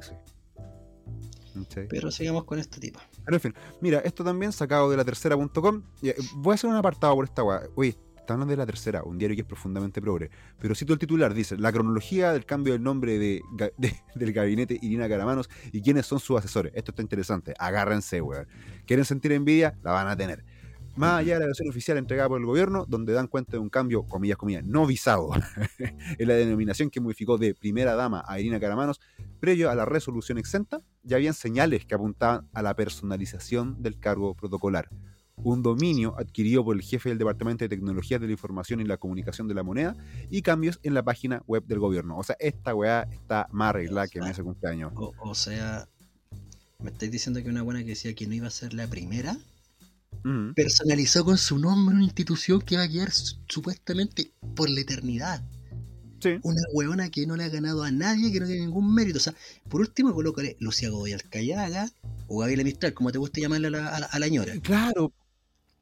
Speaker 2: Pero sigamos con esta tipa.
Speaker 1: Pero en fin, mira, esto también sacado de la tercera.com. eh, Voy a hacer un apartado por esta weá. Oye, está hablando de la tercera, un diario que es profundamente progre. Pero cito el titular, dice, la cronología del cambio del nombre de- del gabinete Irina Caramanos y quiénes son sus asesores. Esto está interesante, agárrense, weón. ¿Quieren sentir envidia? La van a tener. Más allá de la versión oficial entregada por el gobierno, donde dan cuenta de un cambio, comillas, comillas, no visado, en la denominación que modificó de primera dama a Irina Caramanos, previo a la resolución exenta, ya habían señales que apuntaban a la personalización del cargo protocolar. Un dominio adquirido por el jefe del Departamento de Tecnologías de la Información y la Comunicación de la Moneda y cambios en la página web del gobierno. O sea, esta weá está más arreglada que en ese cumpleaños.
Speaker 2: O, o sea, me estáis diciendo que una buena que decía que no iba a ser la primera,
Speaker 1: Mm.
Speaker 2: personalizó con su nombre una institución que va a quedar su- supuestamente por la eternidad.
Speaker 1: Sí.
Speaker 2: Una huevona que no le ha ganado a nadie, que no tiene ningún mérito. O sea, por último, colócale Lucía Godoy Alcayaga o Gabriela Mistral, como te guste llamarle a la, a la, a la ñora.
Speaker 1: Claro,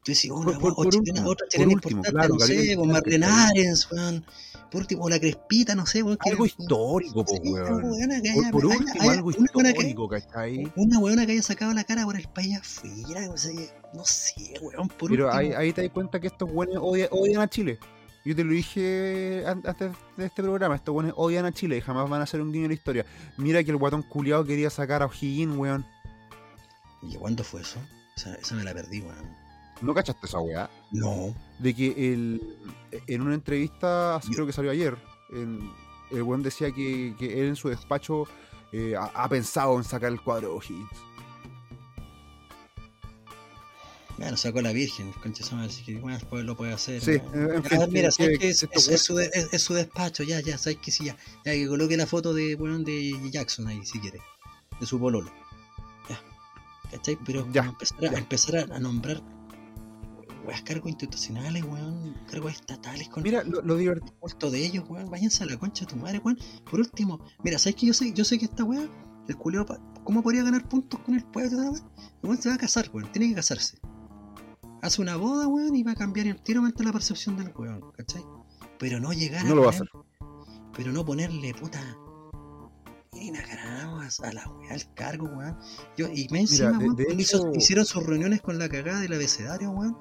Speaker 2: Tú
Speaker 1: Por-
Speaker 2: una,
Speaker 1: por-
Speaker 2: o
Speaker 1: por
Speaker 2: chilena-
Speaker 1: último,
Speaker 2: otra
Speaker 1: por
Speaker 2: chilena
Speaker 1: último,
Speaker 2: importante,
Speaker 1: claro,
Speaker 2: no sé,
Speaker 1: Mistral,
Speaker 2: Marlene
Speaker 1: ¿cachai?
Speaker 2: Arens, weón. Por último, o la Crespita, no sé, weón. que-
Speaker 1: algo histórico, po,
Speaker 2: Sí, una
Speaker 1: weón.
Speaker 2: que
Speaker 1: Por,
Speaker 2: haya-
Speaker 1: por último, algo
Speaker 2: una huevona que-
Speaker 1: histórico, ¿cachai?
Speaker 2: Una weona que haya sacado la cara por el país afuera, o sea, no sé, weón, por
Speaker 1: Pero
Speaker 2: último.
Speaker 1: ahí, ahí te das cuenta que estos buenos odian, odian a Chile. Yo te lo dije an- antes de este programa, estos buenos odian a Chile y jamás van a hacer un guiño en la historia. Mira que el guatón culiado quería sacar a O'Higgins, weón.
Speaker 2: ¿Y cuándo fue eso? Esa, esa me la perdí, weón.
Speaker 1: ¿No cachaste esa weá?
Speaker 2: No.
Speaker 1: De que el, en una entrevista, así creo que salió ayer, el weón decía que, que él en su despacho eh, ha, ha pensado en sacar el cuadro de O'Higgins.
Speaker 2: Bueno, sacó la Virgen, así que bueno, después lo puede hacer.
Speaker 1: Sí,
Speaker 2: ¿no?
Speaker 1: en
Speaker 2: Ya,
Speaker 1: fin,
Speaker 2: mira,
Speaker 1: que-
Speaker 2: sabes
Speaker 1: que
Speaker 2: es,
Speaker 1: estos
Speaker 2: es- es su de- es- su despacho, ya, ya, sabes que sí, ya. Ya que coloque la foto de, weón, de Jackson ahí, si quiere. De su pololo. Ya. ¿Cachai? Pero
Speaker 1: Ya,
Speaker 2: empezar, a,
Speaker 1: ya.
Speaker 2: empezar a nombrar weas, cargos institucionales, weón, cargos estatales con
Speaker 1: Mira, lo, lo divertido.
Speaker 2: de ellos, weón. Váyanse a la concha de tu madre, weón. Por último, mira, ¿sabes que yo sé, yo sé que esta weá, el culeo, ¿cómo podría ganar puntos con el pueblo? weón se va a casar, weón. Tiene que casarse. Hace una boda, weón, y va a cambiar enteramente la percepción del weón, ¿cachai? Pero no llegar
Speaker 1: No lo va a
Speaker 2: poner- Pero no ponerle puta. Irina Caramos a la weá al cargo, weón. Yo, y me encima,
Speaker 1: de-
Speaker 2: weón,
Speaker 1: de
Speaker 2: cuando hizo-
Speaker 1: hecho-
Speaker 2: hicieron sus reuniones con la cagada del abecedario, weón.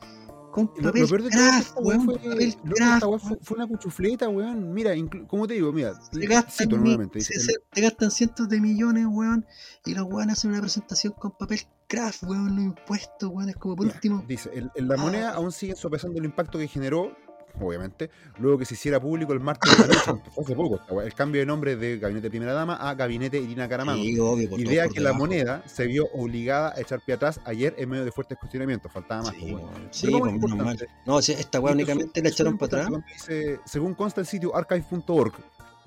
Speaker 2: Con
Speaker 1: Lo,
Speaker 2: papel
Speaker 1: lo que
Speaker 2: craft, weón.
Speaker 1: fue,
Speaker 2: Papel craft,
Speaker 1: fue, fue una cuchufleta, weón. Mira, como te digo, mira,
Speaker 2: Se gastan,
Speaker 1: nuevamente.
Speaker 2: se, te gastan cientos de millones, weón, y los weón hacen una presentación con papel craft, weón, no impuestos, weón, es como por
Speaker 1: Mira,
Speaker 2: último.
Speaker 1: Dice, el- la
Speaker 2: Ah.
Speaker 1: moneda aún sigue sopesando el impacto que generó, obviamente, luego que se hiciera público el martes de la noche, hace poco, el cambio de nombre de Gabinete Primera Dama a Gabinete Irina.
Speaker 2: Sí, por
Speaker 1: Idea que la moneda se vio obligada a echar pie atrás ayer en medio de fuertes cuestionamientos. Faltaba más,
Speaker 2: Sí,
Speaker 1: pues, weón, Pero
Speaker 2: sí, pues, No, sí, esta weá únicamente la echaron para atrás.
Speaker 1: Dice, según consta el sitio archive.org,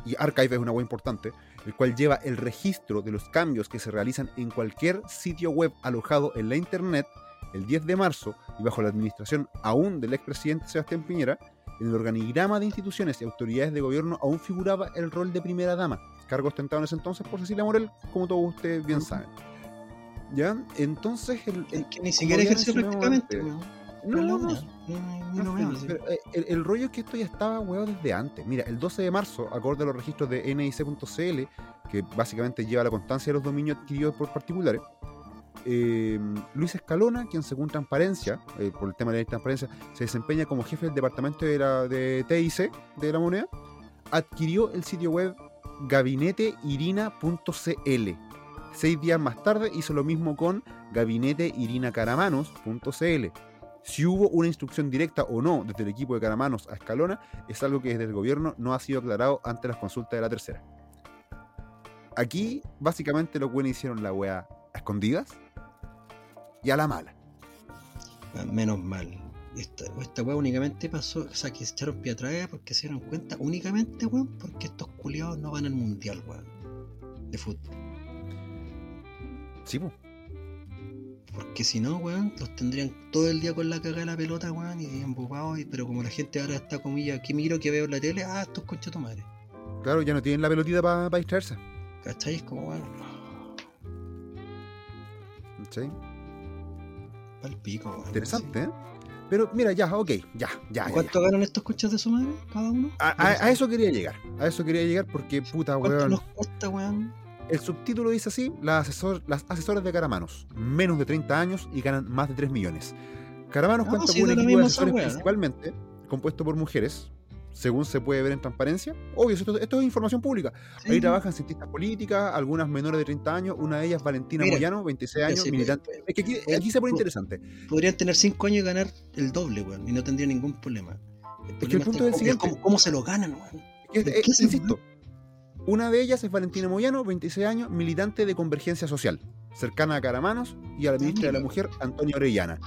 Speaker 1: y archive es una web importante, el cual lleva el registro de los cambios que se realizan en cualquier sitio web alojado en la internet, el 10 de marzo, y bajo la administración aún del expresidente Sebastián Piñera, en el organigrama de instituciones y autoridades de gobierno aún figuraba el rol de primera dama, cargo ostentado en ese entonces por Cecilia Morel, como todos ustedes bien saben. ¿Ya? Entonces, el,
Speaker 2: Es que ni siquiera ejerció prácticamente.
Speaker 1: No, no, no. el rollo es que esto ya estaba huevo desde antes. Mira, el 12 de marzo, acorde a los registros de NIC.cl, que básicamente lleva la constancia de los dominios adquiridos por particulares, eh, Luis Escalona, quien según transparencia, eh, por el tema de la transparencia, se desempeña como jefe del departamento de, la, de TIC de la moneda, adquirió el sitio web gabineteirina.cl. Seis días más tarde hizo lo mismo con gabineteirinacaramanus.cl. Si hubo una instrucción directa o no desde el equipo de Caramanos a Escalona, es algo que desde el gobierno no ha sido aclarado ante las consultas de la tercera. Aquí, básicamente, los buenos hicieron la wea a escondidas y a la mala.
Speaker 2: Ah, Menos mal. Esta, esta weá únicamente pasó, o sea, que se echaron pie atrás porque se dieron cuenta únicamente, weón, porque estos culiados no van al mundial, weón, de fútbol.
Speaker 1: Sí, po.
Speaker 2: Porque si no, weón, los tendrían todo el día con la cagada de la pelota, weón, y embobados, y- pero como la gente ahora está comilla, ¿qué miro que veo en la tele? Ah, estos conchas tu madre.
Speaker 1: Claro, ya no tienen la pelotita para distraerse.
Speaker 2: ¿Cachai? Es como, weón,
Speaker 1: ¿sí?
Speaker 2: Pa'l pico, weón.
Speaker 1: Interesante, ¿eh? Pero mira, ya, ok, ya, ya.
Speaker 2: ¿Y
Speaker 1: ya,
Speaker 2: ¿Cuánto
Speaker 1: ya.
Speaker 2: ganan estos conchas de su madre, cada uno?
Speaker 1: A, a- a eso quería llegar. A eso quería llegar porque, puta,
Speaker 2: ¿Cuánto
Speaker 1: weón.
Speaker 2: nos cuesta, weón?
Speaker 1: El subtítulo dice así: las, asesor- las asesoras de Caramanos, menos de 30 años y ganan más de 3 millones. Caramanos
Speaker 2: No,
Speaker 1: cuenta
Speaker 2: sí,
Speaker 1: con un equipo de asesores principalmente compuesto por mujeres, según se puede ver en transparencia. Obvio, esto, esto es información pública. Ahí trabajan cientistas políticas, algunas menores de 30 años, una de ellas Valentina
Speaker 2: Mira,
Speaker 1: Moyano, 26 años,
Speaker 2: sí,
Speaker 1: militante. Es que aquí, aquí se pone interesante.
Speaker 2: Podrían tener 5 años y ganar el doble, weón, y no tendría ningún problema. El
Speaker 1: que el punto es el
Speaker 2: en
Speaker 1: siguiente.
Speaker 2: cómo, cómo se lo ganan, weón.
Speaker 1: Es-
Speaker 2: ¿De
Speaker 1: eh,
Speaker 2: qué se
Speaker 1: insisto, una de ellas es Valentina Moyano, 26 años, militante de Convergencia Social, cercana a Caramanos y a la ministra de la. Mujer, Antonia Orellana.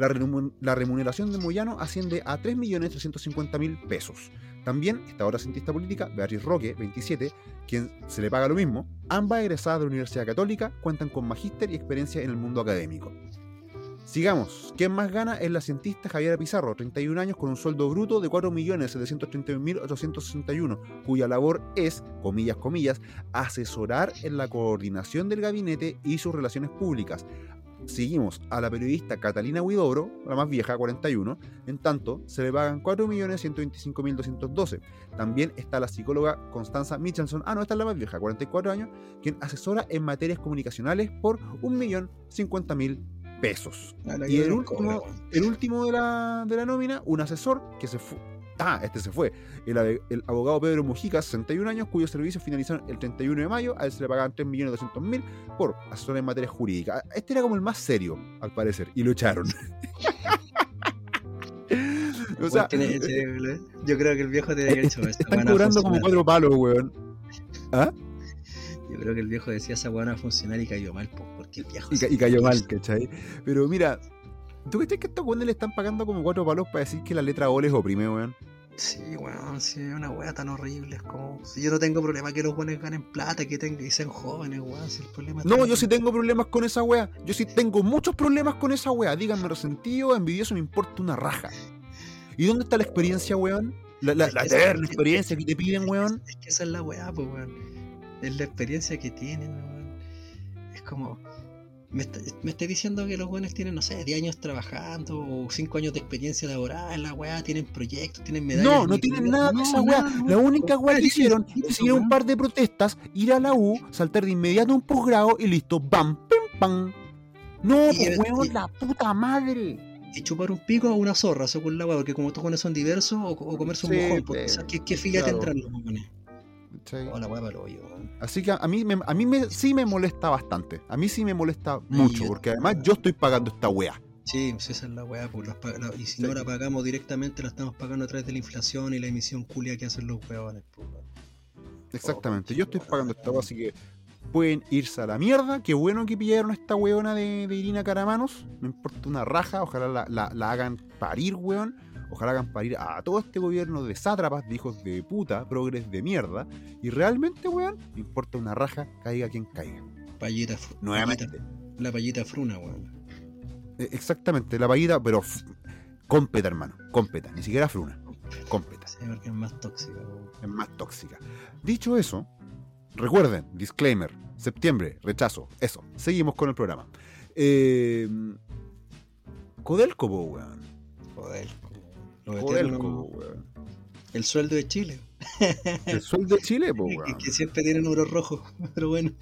Speaker 1: La, remun- la remuneración de Moyano asciende a 3.350.000 pesos. También esta ahora cientista política, Beatriz Roque, 27, quien se le paga lo mismo. Ambas egresadas de la Universidad Católica cuentan con magíster y experiencia en el mundo académico. Sigamos. ¿Quién más gana? Es la cientista Javiera Pizarro, 31 años, con un sueldo bruto de 4.731.861, cuya labor es, comillas, comillas, asesorar en la coordinación del gabinete y sus relaciones públicas. Seguimos a la periodista Catalina Huidobro, la más vieja, 41, en tanto se le pagan 4.125.212. También está la psicóloga Constanza Michelson, ah no, esta es la más vieja, 44 años, quien asesora en materias comunicacionales por 1.050.000 pesos.
Speaker 2: A la
Speaker 1: Y el último, el último de la, de la nómina, un asesor que se fue. Ah, este se fue. El, abogado Pedro Mujica, 61 años, cuyos servicios finalizaron el 31 de mayo. A él se le pagaban 3.200.000 por asesor en materia jurídica. Este era como el más serio, al parecer, y lo echaron. o sea,
Speaker 2: Weón, tiene- ese- yo creo que el viejo tiene que haber hecho esa
Speaker 1: están cobrando como cuatro palos, weón. ¿Ah?
Speaker 2: Yo creo que el viejo decía esa weá no va a funcionar y cayó mal, po, porque el viejo.
Speaker 1: Y, ca- y cayó mal, ¿cachai? Pero mira, ¿tú crees que estos weones le están pagando como cuatro palos para decir que la letra O les oprime, weón?
Speaker 2: Sí, weón, sí, una weá tan horrible. Es como. Si yo no tengo problema que los buenos ganen plata, que, tengan, que sean jóvenes, weón. Si el problema
Speaker 1: No, yo sí tengo problemas con esa wea. Yo sí tengo muchos problemas con esa wea. Díganme resentido, envidioso, me importa una raja. ¿Y dónde está la experiencia, weón? La, la, la eterna
Speaker 2: es que-
Speaker 1: experiencia que te piden, weón.
Speaker 2: Es que esa es la weá, pues, weón. Es la experiencia que tienen, weón. Es como. Me está, me está diciendo que los buenos tienen, no sé, 10 años trabajando o 5 años de experiencia laboral en la weá, tienen proyectos, tienen medallas.
Speaker 1: No, no tienen nada de
Speaker 2: no,
Speaker 1: esa
Speaker 2: nada,
Speaker 1: La única wea que hicieron es ir a un par de protestas, ir a la U, saltar de inmediato un posgrado y listo. ¡Bam! ¡Pim! ¡Pam! No, pues, weón, la puta madre.
Speaker 2: Y chupar un pico o una zorra, según la weá, porque como estos buenos son diversos, o, o comerse un
Speaker 1: Sí,
Speaker 2: mojón, porque,
Speaker 1: pues,
Speaker 2: ¿qué, qué filia
Speaker 1: claro.
Speaker 2: tendrán los mojones?
Speaker 1: ¿Cachai?
Speaker 2: Oh, la weá para el hoyo.
Speaker 1: Así que a mí, me, a mí me, sí me molesta bastante. A mí sí me molesta mucho, porque además yo estoy pagando esta wea.
Speaker 2: Sí, pues esa es la weá, pues la- y si no la pagamos directamente, la estamos pagando a través de la inflación y la emisión culia que hacen los weones, pues.
Speaker 1: Exactamente,
Speaker 2: Oh,
Speaker 1: yo estoy pagando esta wea, así que pueden irse a la mierda. Qué bueno que pillaron a esta weona de, de Irina Caramanos. No importa una raja, ojalá la, la- la hagan parir, weón. Ojalá hagan parir a todo este gobierno de sátrapas, de hijos de puta, progres de mierda. Y realmente, weón, me importa una raja, caiga quien caiga.
Speaker 2: Payita, fru-
Speaker 1: Nuevamente.
Speaker 2: la payita fruna, weón.
Speaker 1: Eh, Exactamente, la paguita, pero cómpeta, hermano. Cómpeta, ni siquiera fruna. Cómpeta.
Speaker 2: Sí, porque es más tóxica, weón.
Speaker 1: es más tóxica. Dicho eso, recuerden, disclaimer, septiembre, rechazo, eso. Seguimos con el programa. Eh, Codelco, weón.
Speaker 2: Codelco.
Speaker 1: Codelco, weón.
Speaker 2: El sueldo de Chile.
Speaker 1: El sol de Chile, po, weón.
Speaker 2: que siempre tienen oro rojo. Pero bueno.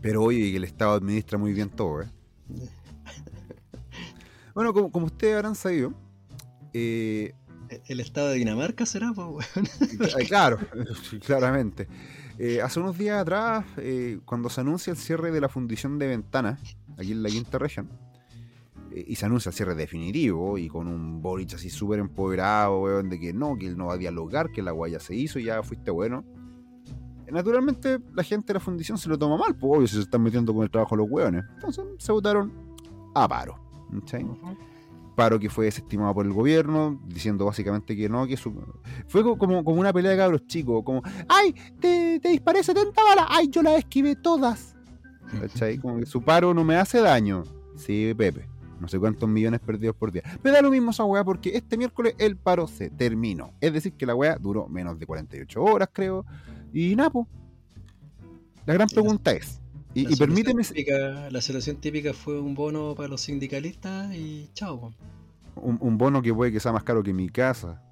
Speaker 1: Pero oye, que el Estado administra muy bien todo, ¿eh? Bueno, como, como ustedes habrán sabido, eh,
Speaker 2: El estado de Dinamarca será, pues, weón.
Speaker 1: eh, claro, claramente. Eh, hace unos días atrás, eh, cuando se anuncia el cierre de la fundición de ventanas, aquí en la quinta región, y se anuncia el cierre definitivo, y con un Boric así súper empoderado, weón, de que no, que él no va a dialogar, que la guaya se hizo y ya fuiste bueno. Eh, Naturalmente, la gente de la fundición se lo toma mal, pues obvio, se están metiendo con el trabajo de los hueones. Entonces, se votaron a paro. ¿cachai? paro que fue desestimado por el gobierno, diciendo básicamente que no, que su... fue co- como, como una pelea de cabros chicos, como, ¡ay! Te, te disparé 70 balas, ¡ay! Yo las esquivé todas. ¿Cachai? Como que su paro no me hace daño. Sí, Pepe. No sé cuántos millones perdidos por día. Me da lo mismo esa weá porque este miércoles el paro se terminó. Es decir, que la weá duró menos de 48 horas, creo. Y Napo. La gran pregunta es, y,
Speaker 2: La
Speaker 1: y permíteme,
Speaker 2: típica- la solución típica fue un bono para los sindicalistas y chao.
Speaker 1: un, un bono que puede que sea más caro que mi casa.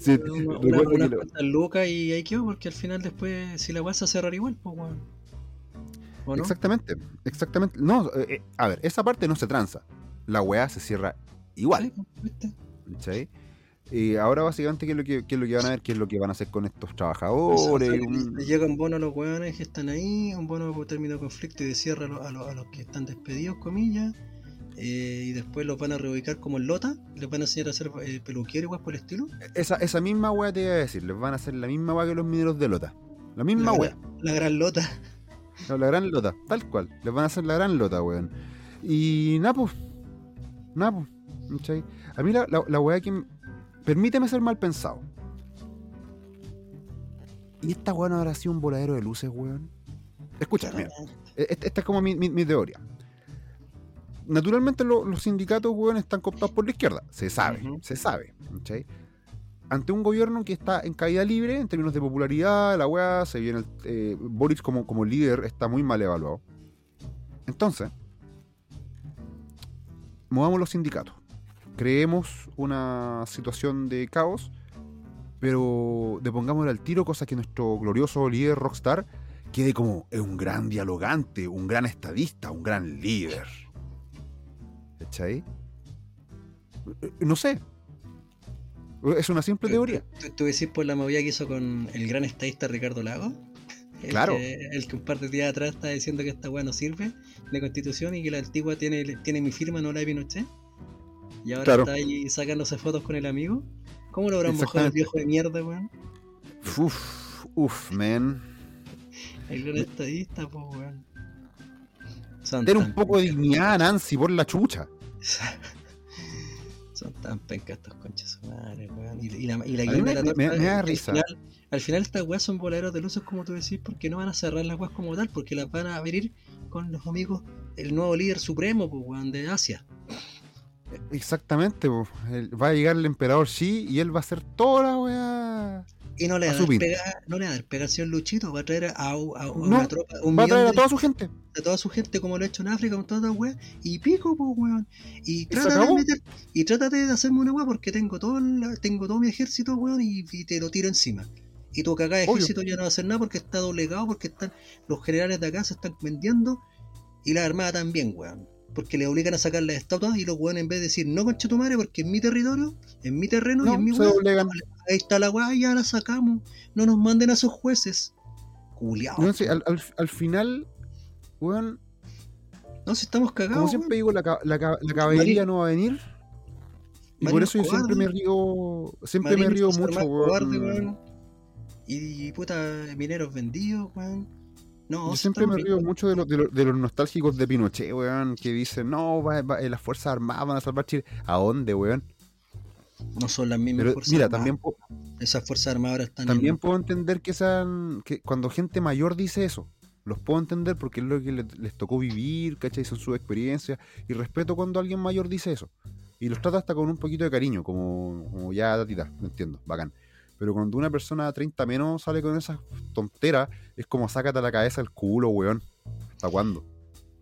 Speaker 1: Sí,
Speaker 2: Una-
Speaker 1: recuerdo
Speaker 2: una-
Speaker 1: lo-
Speaker 2: cuantas lucas y ahí quedó, porque al final después, si la vas a cerrar igual, pues, weón. ¿O no?
Speaker 1: Exactamente, exactamente. No, eh, eh, a ver, esa parte no se tranza. La weá se cierra igual.
Speaker 2: Sí, pues.
Speaker 1: Y ahora básicamente qué es, lo que, qué es lo que van a ver, qué es lo que van a hacer con estos
Speaker 2: O sea,
Speaker 1: trabajadores.
Speaker 2: llega un bono a los weones que están ahí, un bono por término de conflicto y de cierre a, lo- a lo- a los que están despedidos, comillas. eh, y después los van a reubicar como en lota, les van a enseñar a hacer eh, peluquero igual por el estilo.
Speaker 1: Esa, esa misma weá te iba a decir, les van a hacer la misma weá que los mineros de lota. La misma
Speaker 2: La,
Speaker 1: weá.
Speaker 2: la gran lota.
Speaker 1: No, la gran lota, tal cual. Les van a hacer la gran lota, weón. Y Napo. Napo. ¿cachai? A mí la, la, la weá que. Permíteme ser mal pensado. ¿Y esta weá no habrá sido un voladero de luces, weón? Escucha, mira. e- Esta, esta es como mi, mi- mi teoría. Naturalmente lo- los sindicatos, weón, están cooptados por la izquierda. Se sabe, se sabe. ¿cachai? Ante un gobierno que está en caída libre en términos de popularidad, la weá, se viene el, eh, Boris como, como líder está muy mal evaluado. Entonces, movamos los sindicatos. Creemos una situación de caos, pero depongámosle al tiro, cosa que nuestro glorioso líder Rockstar quede como un gran dialogante, un gran estadista, un gran líder. ¿Cachai? Eh, No sé. Es una simple teoría.
Speaker 2: ¿Tú, tú decís por la movida que hizo con el gran estadista Ricardo Lago? El
Speaker 1: Claro.
Speaker 2: Que, el que un par de días atrás está diciendo que esta weá no sirve de constitución y que la antigua tiene, tiene mi firma, no la de Pinochet. Y ahora
Speaker 1: Claro.
Speaker 2: está ahí sacándose fotos con el amigo. ¿Cómo lo habrán mojado el viejo de mierda, weón?
Speaker 1: Uf, uf, man.
Speaker 2: El gran estadista, pues, weón.
Speaker 1: Ten un poco de dignidad, Nancy, por la chucha.
Speaker 2: Son tan pencas estos conchas madre, weón. Y, y la, y la guinda de la
Speaker 1: me- me da risa.
Speaker 2: Al final, al final estas weas son voladeros de luces, como tú decís, porque no van a cerrar las weas como tal, porque las van a abrir con los amigos, el nuevo líder supremo, pues, weón, de Asia.
Speaker 1: Exactamente, po. El- va a llegar el emperador Xi y él va a hacer toda la weá.
Speaker 2: Y no le
Speaker 1: A
Speaker 2: va a
Speaker 1: su
Speaker 2: dar
Speaker 1: pinta.
Speaker 2: pega, no le va a dar pega al señor Luchito, va a traer a, a- a
Speaker 1: No,
Speaker 2: una tropa, un
Speaker 1: Va a traer a
Speaker 2: de,
Speaker 1: toda su gente.
Speaker 2: a toda su gente como lo ha hecho en África con todas las weas, y pico, pues, weón. Y trata de meter, y trátate de hacerme una wea porque tengo todo el- tengo todo mi ejército, weón, y, y te lo tiro encima. Y tu cagada de ejército ya no va a hacer nada porque está doblegado, porque están los generales de acá se están vendiendo y la armada también, weón. Porque le obligan a sacar las estatuas y los weones en vez de decir no concha tu madre porque en mi territorio, en mi terreno y en mi
Speaker 1: doblegan.
Speaker 2: ahí está la weá, ya la sacamos. No nos manden a esos jueces. Culeados.
Speaker 1: No sé, al, al- al final, weón,
Speaker 2: No, si estamos cagados.
Speaker 1: como siempre digo, la, la la caballería no va a venir. Y por eso yo siempre me río, siempre me río mucho, weón.
Speaker 2: Y puta, mineros vendidos, weón. No,
Speaker 1: Yo
Speaker 2: si
Speaker 1: siempre me río mucho de, los- de los- de los nostálgicos de Pinochet, weón, que dicen, no, va- va- las Fuerzas Armadas van a salvar Chile. ¿A dónde, weón?
Speaker 2: No son las mismas
Speaker 1: Pero
Speaker 2: fuerzas
Speaker 1: mira,
Speaker 2: armadas.
Speaker 1: también,
Speaker 2: Esas fuerzas armadas ahora están
Speaker 1: también
Speaker 2: en...
Speaker 1: puedo entender que sean, que cuando gente mayor dice eso, los puedo entender porque es lo que les, les tocó vivir, ¿cachai? Son sus experiencias, y respeto cuando alguien mayor dice eso. Y los trata hasta con un poquito de cariño, como, como ya, tatita, lo entiendo, bacán. Pero cuando una persona a 30 menos sale con esas tonteras, es como sácate a la cabeza el culo, weón. ¿Hasta cuándo?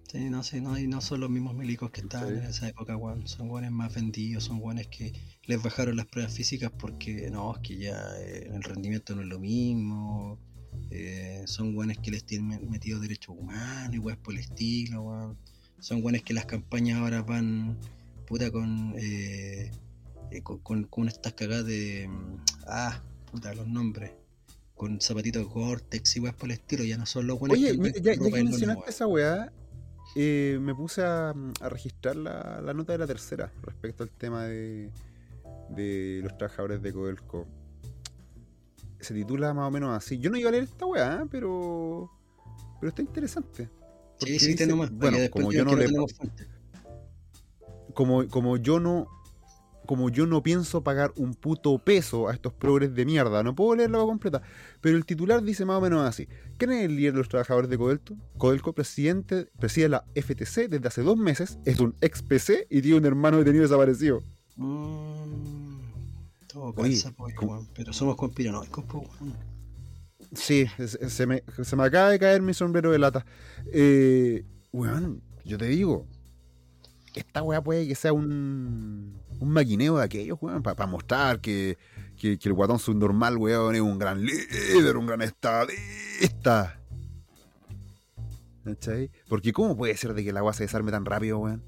Speaker 2: Sí, no sé, no, y no son los mismos milicos que estaban en esa época, weón. Son weones más vendidos, son weones que les bajaron las pruebas físicas porque no, es que ya eh, el rendimiento no es lo mismo. Eh, son weones que les tienen metido derechos humanos y weones por el estilo, weón. Son weones que las campañas ahora van puta con, eh, eh, con, con, con estas cagadas de. mm, Ah, puta, los nombres. Con zapatitos Gore-Tex y weas por el estilo, ya no son los weones
Speaker 1: Oye,
Speaker 2: que
Speaker 1: ya, ya que mencionaste esa weá, eh, me puse a, a registrar la, la nota de la tercera respecto al tema de, de los trabajadores de Codelco. Se titula más o menos así. Yo no iba a leer esta weá, pero, pero está interesante.
Speaker 2: Sí, sí,
Speaker 1: dice-
Speaker 2: nomás,
Speaker 1: bueno, como yo no le- como, como yo no como yo no pienso pagar un puto peso a estos progres de mierda, no puedo leerla completa, pero el titular dice más o menos así. ¿Quién es el líder de los trabajadores de Codelco? Codelco, presidente, preside la FTC desde hace dos meses, es un ex PC y tiene un hermano detenido desaparecido.
Speaker 2: Mm, todo
Speaker 1: Oye,
Speaker 2: calza, pues, pero somos conspiranoicos, pues, weón.
Speaker 1: Sí, se, se me, se me acaba de caer mi sombrero de lata. Eh, weón, yo te digo, esta weá puede que sea un, un maquineo de aquellos, weón, para mostrar que, que, que el guatón subnormal, weón, es un gran líder, un gran estadista. ¿Cachai? Porque ¿cómo puede ser de que la weá se desarme tan rápido, weón?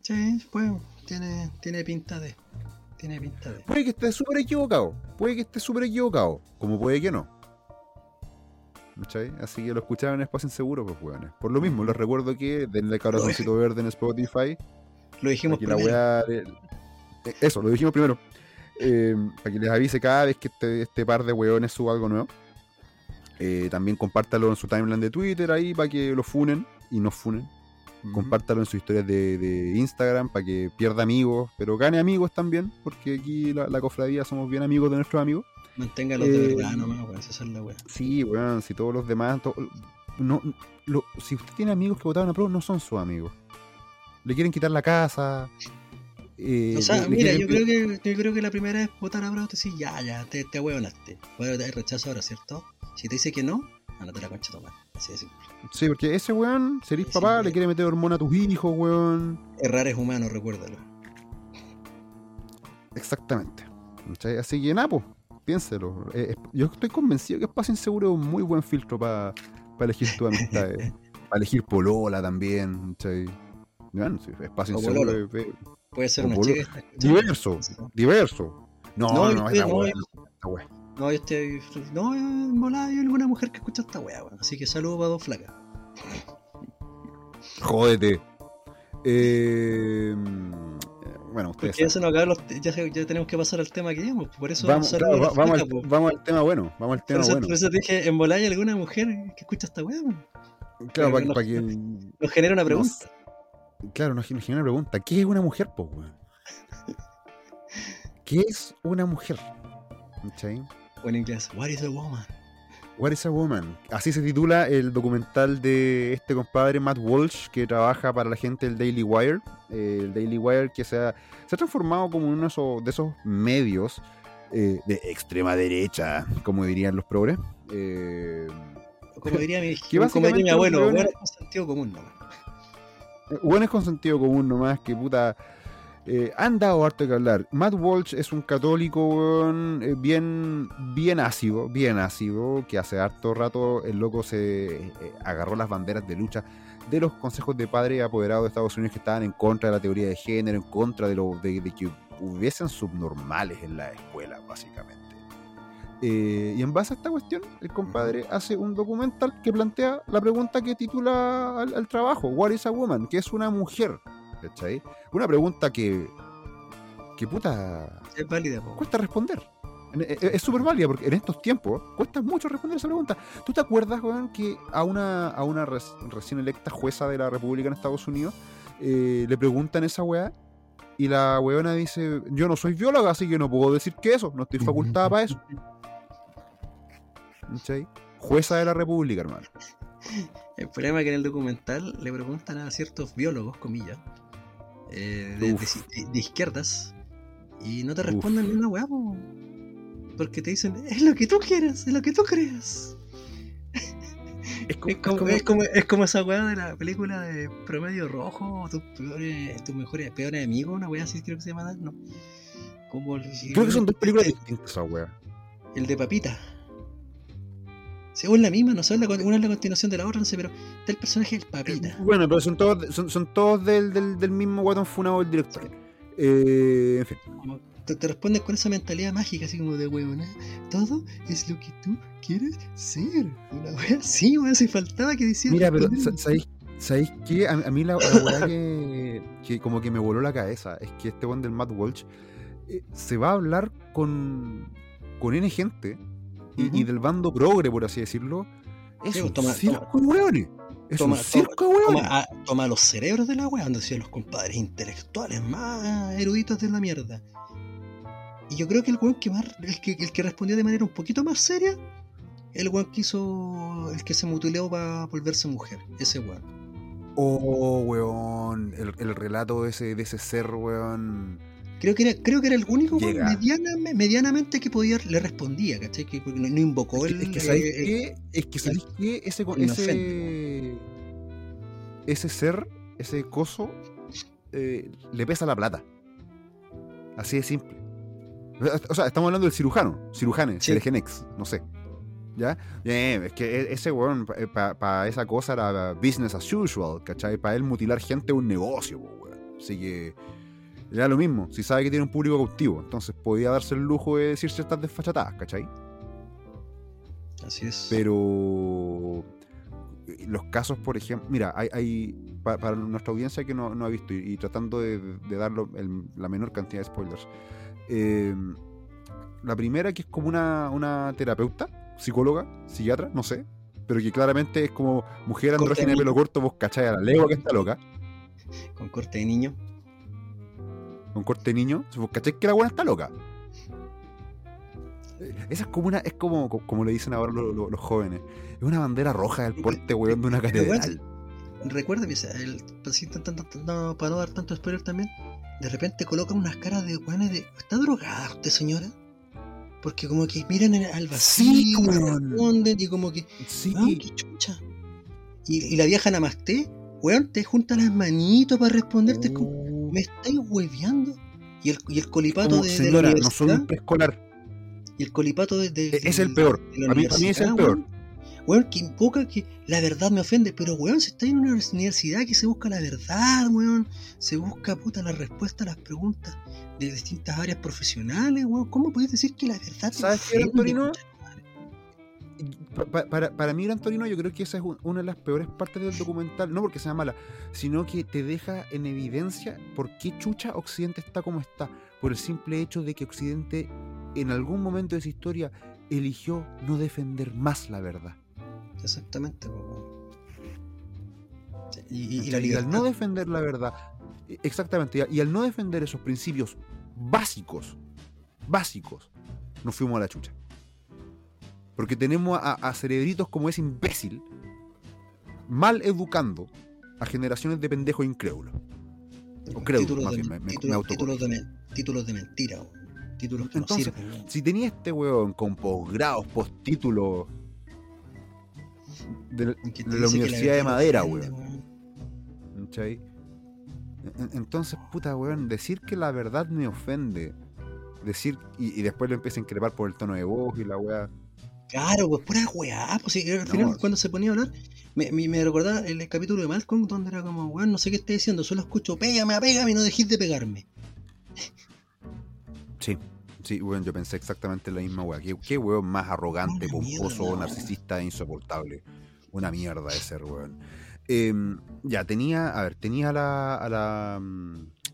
Speaker 2: Sí, pues, tiene, tiene pinta de. Tiene pinta de.
Speaker 1: Puede que esté súper equivocado, puede que esté súper equivocado, como puede que no. ¿Cachai? Así que lo escucharon en Espacio Inseguro, pues weones. Por lo mismo, les recuerdo que denle corazoncito verde en Spotify.
Speaker 2: Lo dijimos
Speaker 1: que la
Speaker 2: primero.
Speaker 1: weá. eh, Eso, lo dijimos primero. Eh, para que les avise cada vez que este, este par de weones suba algo nuevo. Eh, también compártalo en su timeline de Twitter ahí para que lo funen y no funen. Compártalo en sus historias de, de Instagram para que pierda amigos, pero gane amigos también, porque aquí la, la cofradía somos bien amigos de nuestros amigos.
Speaker 2: Manténgalos de
Speaker 1: Eh,
Speaker 2: verdad nomás, weón. Esa es la weá.
Speaker 1: Sí, weón, si todos los demás. no, lo- si usted tiene amigos que votaron a prueba, no son sus amigos. Le quieren quitar la casa. eh,
Speaker 2: O sea,
Speaker 1: le-
Speaker 2: mira, yo creo que yo creo que la primera vez votar a Bravo te dice, ya, ya, te, te huevonaste. Bueno, te rechazo ahora, ¿cierto? Si te dice que no, ándate la concha tomar. Así de simple.
Speaker 1: Sí, porque ese weón,
Speaker 2: Sí,
Speaker 1: papá,
Speaker 2: sí,
Speaker 1: le quiere meter hormona a tus hijos, weón.
Speaker 2: Errar es humano, recuérdalo.
Speaker 1: Exactamente. Así que nada, pues, piénselo. Eh, yo estoy convencido que Espacio Inseguro es un muy buen filtro para elegir tu amistad. para elegir polola también. ¿cachai? Bueno, sí, Espacio
Speaker 2: O
Speaker 1: Inseguro es- es
Speaker 2: Puede ser una chica
Speaker 1: diverso. Diverso. No,
Speaker 2: No,
Speaker 1: no,
Speaker 2: yo
Speaker 1: esa
Speaker 2: estoy- no,
Speaker 1: esa weá.
Speaker 2: No, yo estoy. No, en volada hay alguna mujer que escucha esta weá, weón. Así que saludos para dos flacas.
Speaker 1: Jódete. Eh, bueno, ustedes
Speaker 2: ya se
Speaker 1: saben.
Speaker 2: nos acabaron los te- ya, se- ya tenemos que pasar al tema que íbamos. Por eso
Speaker 1: Vamos, claro, va- vamos, al,
Speaker 2: po.
Speaker 1: vamos al tema bueno. Vamos al
Speaker 2: Por
Speaker 1: tema
Speaker 2: eso,
Speaker 1: bueno.
Speaker 2: por eso te dije, en volada hay alguna mujer que escucha esta weá.
Speaker 1: Claro, para, que.
Speaker 2: Nos genera una pregunta.
Speaker 1: Claro, nos genera una pregunta. ¿Qué es una mujer, po, weón? ¿Qué es una mujer? ¿Cachai?
Speaker 2: O en inglés, What is a woman?
Speaker 1: What is a Woman? Así se titula el documental de este compadre Matt Walsh que trabaja para la gente del Daily Wire. Eh, el Daily Wire que se ha, se ha transformado como uno de esos, de esos medios eh, de extrema derecha, como dirían los progres. Eh,
Speaker 2: Como diría mi, como diría mi abuelo, bueno,
Speaker 1: weones-
Speaker 2: con sentido común, ¿no?
Speaker 1: Bueno, es con sentido común nomás que puta. Eh, han dado harto que hablar. Matt Walsh es un católico eh, bien, bien ácido, bien ácido, que hace harto rato el loco se eh, agarró las banderas de lucha de los consejos de padre apoderados de Estados Unidos que estaban en contra de la teoría de género, en contra de, lo, de, de que hubiesen subnormales en la escuela, básicamente. Eh, y en base a esta cuestión, el compadre hace un documental que plantea la pregunta que titula al, al trabajo, What is a woman? ¿Qué es una mujer? ¿Cachai? Una pregunta que, que puta,
Speaker 2: Es válida, po.
Speaker 1: cuesta responder. En- e- Es súper válida porque en estos tiempos cuesta mucho responder esa pregunta. ¿Tú te acuerdas, weón, que a una, a una recién electa jueza de la República en Estados Unidos eh, le preguntan esa weá? Y la weona dice, yo no soy bióloga, así que no puedo decir que eso, no estoy facultada para eso. ¿Cachai? Jueza de la República, hermano.
Speaker 2: El problema es que en el documental le preguntan a ciertos biólogos, comillas, eh, de,
Speaker 1: Uf.
Speaker 2: de- de izquierdas, y no te responden ni una weá, po. porque te dicen, es lo que tú quieras, es lo que tú creas. Es como, es como, es como, esa weá de la película de Promedio Rojo, tus peores, tus mejores, peores amigos, una weá así creo que se llama, ¿no?
Speaker 1: Como creo que son dos películas distintas esa weá.
Speaker 2: El de Papita. Según la misma, no sé, una es la continuación de la otra, no sé, pero está el personaje del Papita.
Speaker 1: Eh, bueno, pero son todos, son, son todos del, del, del mismo guatón funado del director. Eh, en fin.
Speaker 2: te, te, respondes con esa mentalidad mágica, así como de huevón. Todo es lo que tú quieres ser. Una wea así, weón, si faltaba que decía.
Speaker 1: Mira, pero ¿sabéis, ¿sabéis qué? A, a, mí la, la que, que, como que me voló la cabeza es que este one del Matt Walsh eh, se va a hablar con, con N gente y, uh -huh. y del bando progre, por así decirlo. Es sí, un toma, circo, toma, weones. Es
Speaker 2: toma,
Speaker 1: un circo,
Speaker 2: toma, toma, toma, los cerebros de la wea, donde decían los compadres intelectuales más eruditos de la mierda. Y yo creo que el weón que más, el que, el que respondió de manera un poquito más seria, el weón que hizo, el que se mutiló para volverse mujer, ese weón.
Speaker 1: Oh, weón, el, el relato de ese, de ese ser, weón.
Speaker 2: Creo que era, creo que era el único medianamente, medianamente que podía le respondía, ¿cachai? Que no, no invocó
Speaker 1: el. Es que sabéis eh, que, es que, ¿sabéis que ese, ese, ese ser, ese coso, eh, le pesa la plata. Así de simple. O sea, estamos hablando del cirujano, cirujanes, sí. Genex, no sé. ¿Ya? Es que ese weón, para pa esa cosa era business as usual, ¿cachai? Para él mutilar gente es un negocio, weón. Así que era lo mismo, si sabe que tiene un público cautivo, entonces podía darse el lujo de decir ciertas desfachatadas, ¿cachai?
Speaker 2: Así es.
Speaker 1: Pero los casos, por ejemplo, mira, hay, hay para, para, nuestra audiencia que no, no ha visto y, y tratando de, de dar la menor cantidad de spoilers, eh, la primera que es como una, una terapeuta, psicóloga, psiquiatra, no sé, pero que claramente es como mujer andrógena de pelo corto, vos cachai a la legua que está loca.
Speaker 2: Con corte de niño
Speaker 1: con corte de niño, cachai que la buena está loca. Esa es como una, es como, como le dicen ahora los, los, los jóvenes, es una bandera roja del porte, weón, de una catedral.
Speaker 2: Recuerda, el, no, para no dar tanto spoiler también, de repente colocan unas caras de weones de. ¿Está drogada usted, señora? Porque como que miran al vacío,
Speaker 1: sí,
Speaker 2: responden y como que.
Speaker 1: Sí.
Speaker 2: qué chucha. Y, y, la vieja Namaste, weón, te junta las manitos para responderte. Oh. Como, ¿Me estáis hueveando? Y el, y el colipato de,
Speaker 1: señora,
Speaker 2: de la
Speaker 1: no soy un preescolar.
Speaker 2: Y el colipato de, de,
Speaker 1: Es el peor. A mí, a mí es el peor.
Speaker 2: Weón, weón, que invoca que la verdad me ofende, pero weón, se está en una universidad que se busca la verdad, weón. Se busca puta la respuesta a las preguntas de distintas áreas profesionales, weón. ¿Cómo puedes decir que la verdad te
Speaker 1: ¿Sabes qué, Antonino? Para, para, para, mí, Antonino, yo creo que esa es una de las peores partes del documental, no porque sea mala, sino que te deja en evidencia por qué chucha Occidente está como está, por el simple hecho de que Occidente en algún momento de su historia eligió no defender más la verdad.
Speaker 2: Exactamente.
Speaker 1: Y, y, y, la y al no defender la verdad, exactamente, y al no defender esos principios básicos, básicos, nos fuimos a la chucha. Porque tenemos a, a, cerebritos como ese imbécil mal educando a generaciones de pendejos incrédulos.
Speaker 2: O crédulos, más bien, me, título, me títulos, de, títulos de mentira. Títulos que
Speaker 1: Entonces,
Speaker 2: no sirven,
Speaker 1: si tenía este weón con posgrados, postítulos de, de la Universidad la de Madera, weón. ¿Cachai? Entonces, puta, weón, decir que la verdad me ofende, decir, y, y después lo empieza a increpar por el tono de voz y la weá.
Speaker 2: Claro, pues pura weá. Pues al final, no. cuando se ponía a hablar, me, me, me, recordaba el capítulo de Malcolm donde era como, weón, no sé qué está diciendo, solo escucho, pégame, pégame y no dejes de pegarme.
Speaker 1: Sí, sí, weón, yo pensé exactamente la misma weá. ¿Qué, qué weón más arrogante, pomposo, mierda, narcisista e insoportable? Una mierda de ser, weón. Eh, ya, tenía, a ver, tenía a la, a la,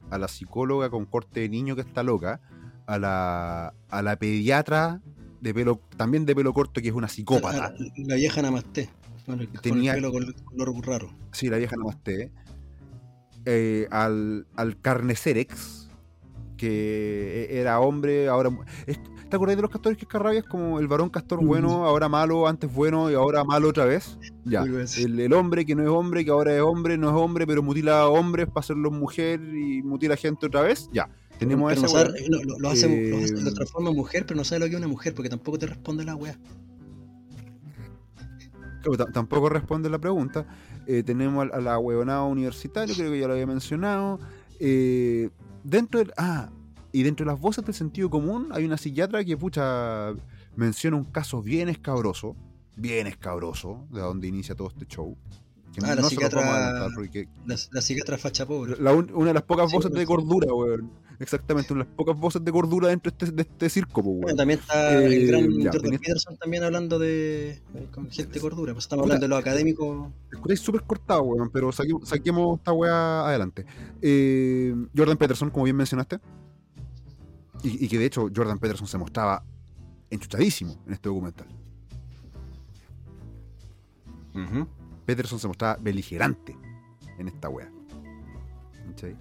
Speaker 1: a la psicóloga con corte de niño que está loca, a la, a la pediatra de pelo, también de pelo corto, que es una psicópata.
Speaker 2: La, la vieja Namasté. Con el,
Speaker 1: Tenía,
Speaker 2: con el pelo color raro.
Speaker 1: Sí, la vieja Namasté. Eh, al, al Carnecerex, que era hombre, ahora. ¿Te acordás de los castores que es como el varón castor bueno, ahora malo, antes bueno y ahora malo otra vez. Ya. El, el, hombre que no es hombre, que ahora es hombre, no es hombre, pero mutila a hombres para hacerlos mujer y mutila gente otra vez. Ya. Tenemos a
Speaker 2: Pero
Speaker 1: esa
Speaker 2: no sabe- lo, hace, lo, hace-
Speaker 1: Eh,
Speaker 2: lo transforma en mujer, pero no sabe lo que es una mujer, porque tampoco te responde la weá.
Speaker 1: Tampoco responde la pregunta. Eh, tenemos a, la huevonada universitaria, creo que ya lo había mencionado. Eh, dentro del. Ah, y dentro de las voces del sentido común, hay una psiquiatra que, pucha, menciona un caso bien escabroso. Bien escabroso, de donde inicia todo este show. Que
Speaker 2: Ah, la psiquiatra-
Speaker 1: porque
Speaker 2: La, la psiquiatra facha pobre.
Speaker 1: la un- una de las pocas
Speaker 2: Sí,
Speaker 1: voces
Speaker 2: bueno,
Speaker 1: de cordura, weón. Exactamente, una de las pocas voces de cordura dentro de este, de este circo, pues,
Speaker 2: Bueno,
Speaker 1: weón.
Speaker 2: también está
Speaker 1: Eh,
Speaker 2: el gran
Speaker 1: ya,
Speaker 2: Jordan
Speaker 1: tenés-
Speaker 2: Peterson también hablando de, de- con gente de cordura. Pues estamos hablando de los académicos.
Speaker 1: Escucháis súper cortado, weón, pero saquemos, saquemos esta weá adelante. Eh, Jordan Peterson, como bien mencionaste, y, y que de hecho Jordan Peterson se mostraba enchuchadísimo en este documental. Peterson se mostraba beligerante en esta weá. ¿Cachai?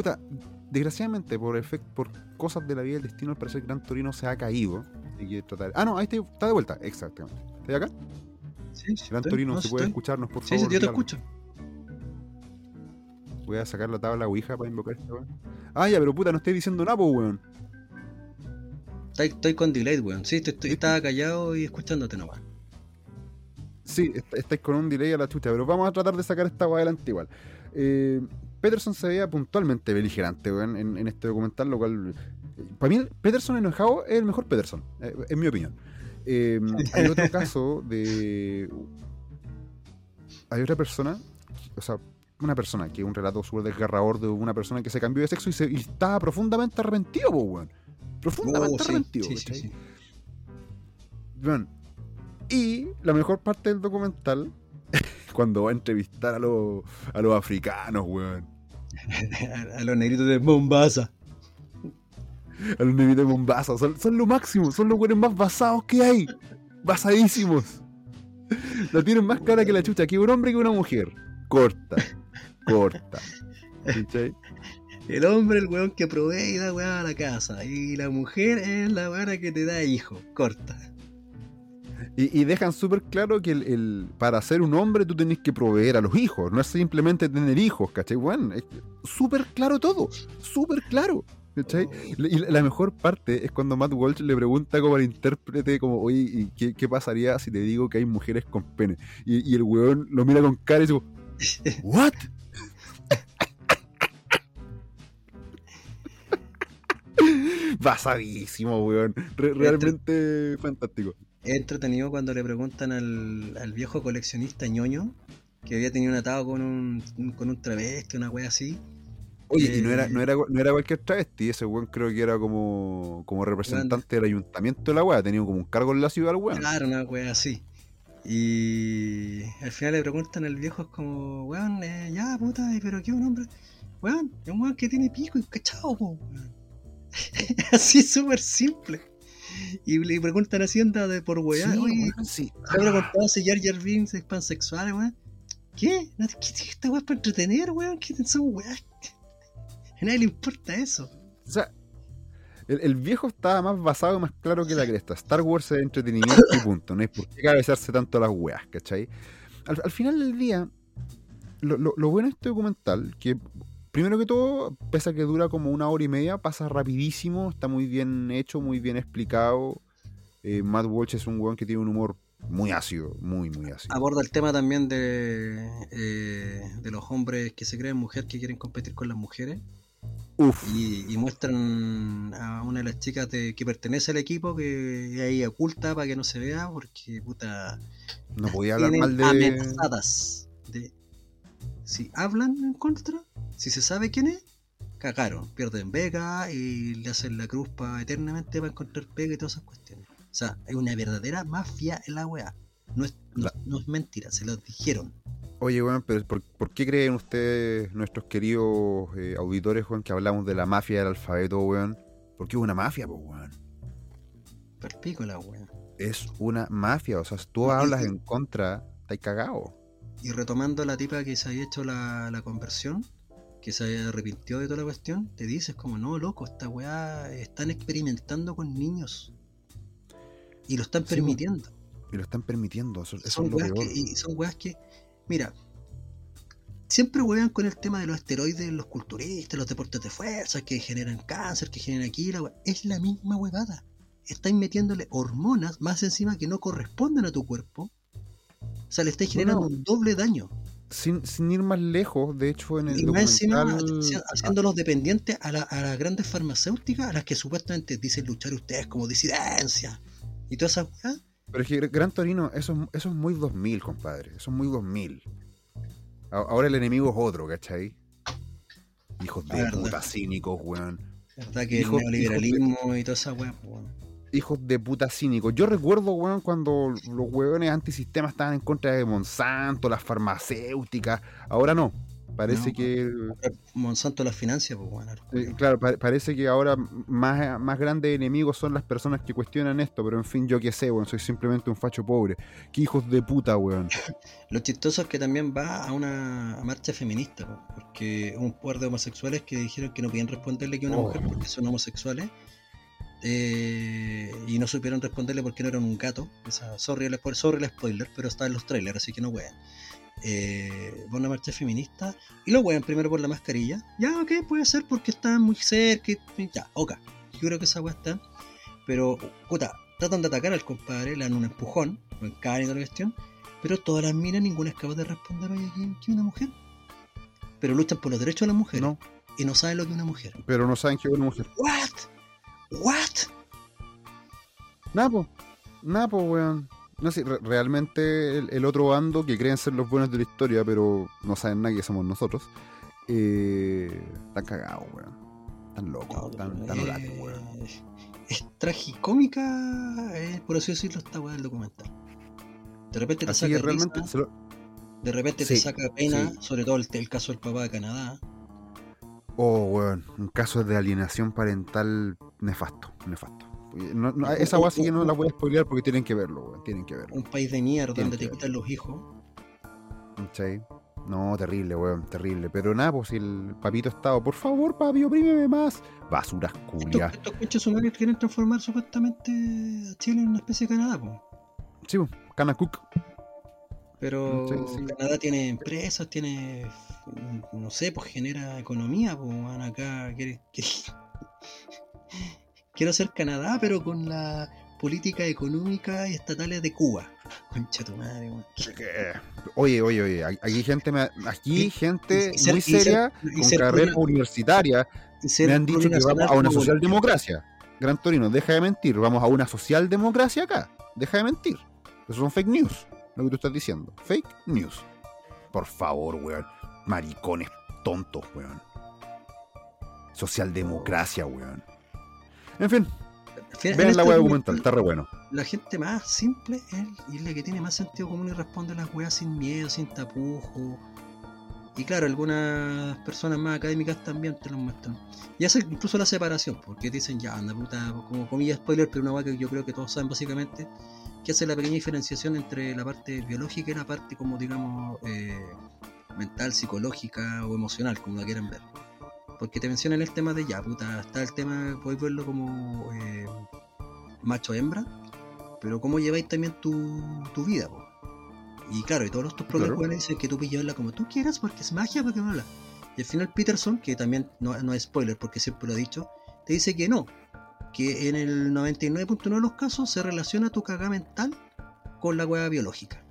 Speaker 1: Puta, desgraciadamente, por efecto, por cosas de la vida y del destino, al parecer Gran Torino se ha caído. Hay que tratar. Ah, no, ahí está, está de vuelta, exactamente. ¿Estás acá?
Speaker 2: Sí, sí,
Speaker 1: Gran
Speaker 2: estoy,
Speaker 1: Torino,
Speaker 2: no,
Speaker 1: si puede escucharnos, por
Speaker 2: Sí,
Speaker 1: favor.
Speaker 2: sí, yo te escucho.
Speaker 1: Voy a sacar la tabla Ouija para invocar esta weón. Ah, ya, pero puta, no estoy diciendo nada, pues, weón.
Speaker 2: Estoy, estoy con delay, weón. Sí, estoy, estoy- estaba callado y escuchándote nomás.
Speaker 1: Sí, est- estáis con un delay a la chucha, pero vamos a tratar de sacar esta weá adelante igual. Eh, Peterson se veía puntualmente beligerante en, en este documental, lo cual. Para mí, Peterson enojado es el mejor Peterson, eh, en mi opinión. Eh, hay otro caso de. Hay otra persona, o sea, una persona que es un relato súper desgarrador de una persona que se cambió de sexo y, se, y estaba profundamente arrepentido, po, weón. Profundamente
Speaker 2: Oh, sí,
Speaker 1: arrepentido,
Speaker 2: sí,
Speaker 1: y la mejor parte del documental, cuando va a entrevistar a los, a los africanos, weón.
Speaker 2: A, los negritos de Mombasa.
Speaker 1: A los negritos de Mombasa. Son, son lo máximo, son los weones más basados que hay. Basadísimos. La tienen más cara que la chucha, que un hombre que una mujer. Corta, corta. ¿Cachai?
Speaker 2: El hombre, el weón que provee y da weón a la casa. Y la mujer es la weona que te da hijo. Corta.
Speaker 1: Y, y dejan súper claro que el, el- para ser un hombre tú tenés que proveer a los hijos, no es simplemente tener hijos, ¿cachai? Bueno, es súper claro todo, súper claro, ¿cachai? Y la, mejor parte es cuando Matt Walsh le pregunta como al intérprete, como, oye, ¿y qué, qué pasaría si te digo que hay mujeres con pene? Y, y el weón lo mira con cara y dice, ¿what? Basadísimo, weón. Re- realmente fantástico.
Speaker 2: Es entretenido cuando le preguntan al, al viejo coleccionista ñoño que había tenido un atado con un, con un travesti, una wea así.
Speaker 1: Oye, y no era,
Speaker 2: Eh,
Speaker 1: no era, no era cualquier travesti, ese weón creo que era como, como representante del ayuntamiento de la weá, tenía como un cargo en la ciudad weón.
Speaker 2: Claro, una wea así. Y al final le preguntan al viejo, es como, weón, eh, ya puta, pero qué un hombre. Weón, es un weón que tiene pico y cachao, weón. así súper simple. Y le preguntan así, anda de por weá,
Speaker 1: Sí,
Speaker 2: oye,
Speaker 1: sí.
Speaker 2: ¿te habrá contado si Jar Jar Binks es pansexual, weón? ¿Qué? ¿No te- ¿Qué, qué esta weá es para entretener, weón? ¿Qué son weá? A nadie le importa eso.
Speaker 1: O sea, el, el viejo estaba más basado y más claro que la cresta. Star Wars es entretenimiento y punto. No hay por qué cabezarse tanto a las weas, ¿cachai? Al, al final del día, lo, lo- lo bueno de este documental, que primero que todo, pese a que dura como una hora y media, pasa rapidísimo, está muy bien hecho, muy bien explicado. Eh, Matt Walsh es un weón que tiene un humor muy ácido, muy, muy ácido.
Speaker 2: Aborda el tema también de, eh, de los hombres que se creen mujer que quieren competir con las mujeres.
Speaker 1: Uf,
Speaker 2: Y, y muestran a una de las chicas de- que pertenece al equipo que es ahí oculta para que no se vea porque puta
Speaker 1: no podía hablar mal de.
Speaker 2: amenazadas de si hablan en contra, si se sabe quién es, cagaron, pierden beca y le hacen la cruz para eternamente para encontrar pega y todas esas cuestiones. O sea, hay una verdadera mafia en la weá. No es, no,
Speaker 1: La-
Speaker 2: no es mentira, se lo dijeron.
Speaker 1: Oye, weón, pero ¿por, por qué creen ustedes, nuestros queridos eh, auditores, weón, que hablamos de la mafia del alfabeto, weón? Porque es una mafia, pues, weón.
Speaker 2: Perpico la weá.
Speaker 1: Es una mafia, o sea, si tú hablas en contra, estás cagado.
Speaker 2: Y retomando la tipa que se había hecho la, la conversión, que se arrepintió de toda la cuestión, te dices como, no, loco, esta weá están experimentando con niños. Y lo están
Speaker 1: Sí,
Speaker 2: permitiendo.
Speaker 1: Y lo están permitiendo, eso, eso
Speaker 2: son
Speaker 1: es lo
Speaker 2: weas
Speaker 1: peor.
Speaker 2: que, y son weas que, mira, siempre juegan con el tema de los esteroides, los culturistas, los deportes de fuerza, que generan cáncer, que generan aquí, la es la misma huevada. Estáis metiéndole hormonas más encima que no corresponden a tu cuerpo. O sea, le estáis generando un doble daño.
Speaker 1: Sin, sin, ir más lejos, de hecho, en el
Speaker 2: y más encima haciéndolos dependientes a, la, a, las grandes farmacéuticas a las que supuestamente dicen luchar ustedes como disidencia y todas esas cosas.
Speaker 1: Pero es que Gran Torino, eso, eso es muy 2000, compadre. Eso es muy 2000. Ahora el enemigo es otro, ¿cachai? Hijos de puta cínicos, weón.
Speaker 2: verdad que el neoliberalismo y toda esa weón, weón
Speaker 1: hijos de puta cínicos. Yo recuerdo, weón, cuando los weones antisistemas estaban en contra de Monsanto, las farmacéuticas. Ahora no. Parece que.
Speaker 2: Monsanto las financia, pues bueno.
Speaker 1: claro, parece que ahora más, más grandes enemigos son las personas que cuestionan esto, pero en fin, yo qué sé, weón, soy simplemente un facho pobre. Qué hijos de puta, weón.
Speaker 2: Lo chistoso es que también va a una marcha feminista, porque un par de homosexuales que dijeron que no podían responderle que una oh. mujer porque son homosexuales eh, y no supieron responderle porque no eran un gato. O sea, sorry, el, sorry el spoiler, pero está en los trailers, así que no wean. Eh, una marcha feminista y lo wean primero por la mascarilla. Ya, ok, puede ser porque están muy cerca. ya, ok. Yo creo que esa weá está. Pero, puta, tratan de atacar al compadre, le dan un empujón, lo encaran y toda la cuestión. Pero todas las minas, ninguna es capaz de responder, oye, ¿qué una mujer? Pero luchan por los derechos de las mujeres. No. Y no saben lo que es una mujer.
Speaker 1: Pero no saben que es una mujer.
Speaker 2: ¿What? ¿What?
Speaker 1: Napo, Napo, weón. No sé, realmente el, otro bando que creen ser los buenos de la historia, pero no saben nada que somos nosotros, eh, están cagados, weón. Tan locos, tan eh, weón.
Speaker 2: Es tragicómica, eh, por así decirlo, esta weón del documental. De repente te saca realmente De repente te saca pena, sobre todo el, el, caso del papá de Canadá.
Speaker 1: Oh, weón, un caso de alienación parental nefasto, nefasto. esa agua sí que no la voy a spoilear porque tienen que verlo, tienen que verlo.
Speaker 2: Un país de mierda donde te quitan los hijos.
Speaker 1: ¿Sí? No, terrible, weón, terrible. Pero nada, pues el papito estado, por favor, papi, oprímeme más. Basuras culias.
Speaker 2: Estos, estos sumarios quieren transformar supuestamente a Chile en una especie de Canadá, pues.
Speaker 1: Sí, pues, Canacook.
Speaker 2: Pero Canadá tiene empresas, tiene, no sé, pues genera economía, pues van acá, quiere, quiero ser Canadá, pero con la política económica y estatales de Cuba. Concha tu madre,
Speaker 1: Oye, oye, oye, aquí gente, aquí gente muy seria, con carrera universitaria, me han dicho que vamos a una socialdemocracia. Gran Torino, deja de mentir, vamos a una socialdemocracia acá, deja de mentir. Eso son fake news lo que tú estás diciendo. Fake news. Por favor, weón. Maricones tontos, weón. Socialdemocracia, weón. En fin. Vean la weá documental, está re bueno.
Speaker 2: La gente más simple es la que tiene más sentido común y responde a las weas sin miedo, sin tapujo. Y claro, algunas personas más académicas también te lo muestran. Y hace incluso la separación, porque dicen ya, anda puta, como comillas spoiler, pero una wea que yo creo que todos saben básicamente, que hace la pequeña diferenciación entre la parte biológica y la parte como digamos eh, mental, psicológica o emocional, como la quieran ver. Porque te mencionan el tema de ya, puta, está el tema, podéis verlo como eh, macho-hembra, pero cómo lleváis también tu, tu vida, Y claro, y todos estos programas dicen que tú puedes llevarla como tú quieras porque es magia, porque no Y al final Peterson, que también no, no es spoiler porque siempre lo ha dicho, te dice que no, que en el 99.9 de los casos se relaciona tu cagada mental con la hueá biológica.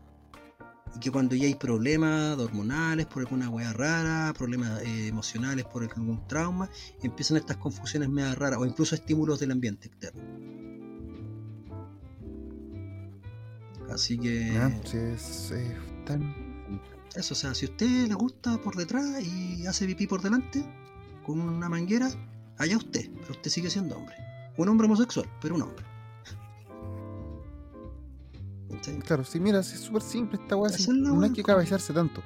Speaker 2: Y que cuando ya hay problemas hormonales por alguna hueá rara, problemas eh, emocionales por algún trauma, empiezan estas confusiones medio raras o incluso estímulos del ambiente externo. Así que. Eso, o sea, si a usted le gusta por detrás y hace pipí por delante, con una manguera, allá usted, pero usted sigue siendo hombre un hombre homosexual, pero un hombre.
Speaker 1: Claro, sí, mira, es súper simple esta weá. no hay que cabecearse tanto.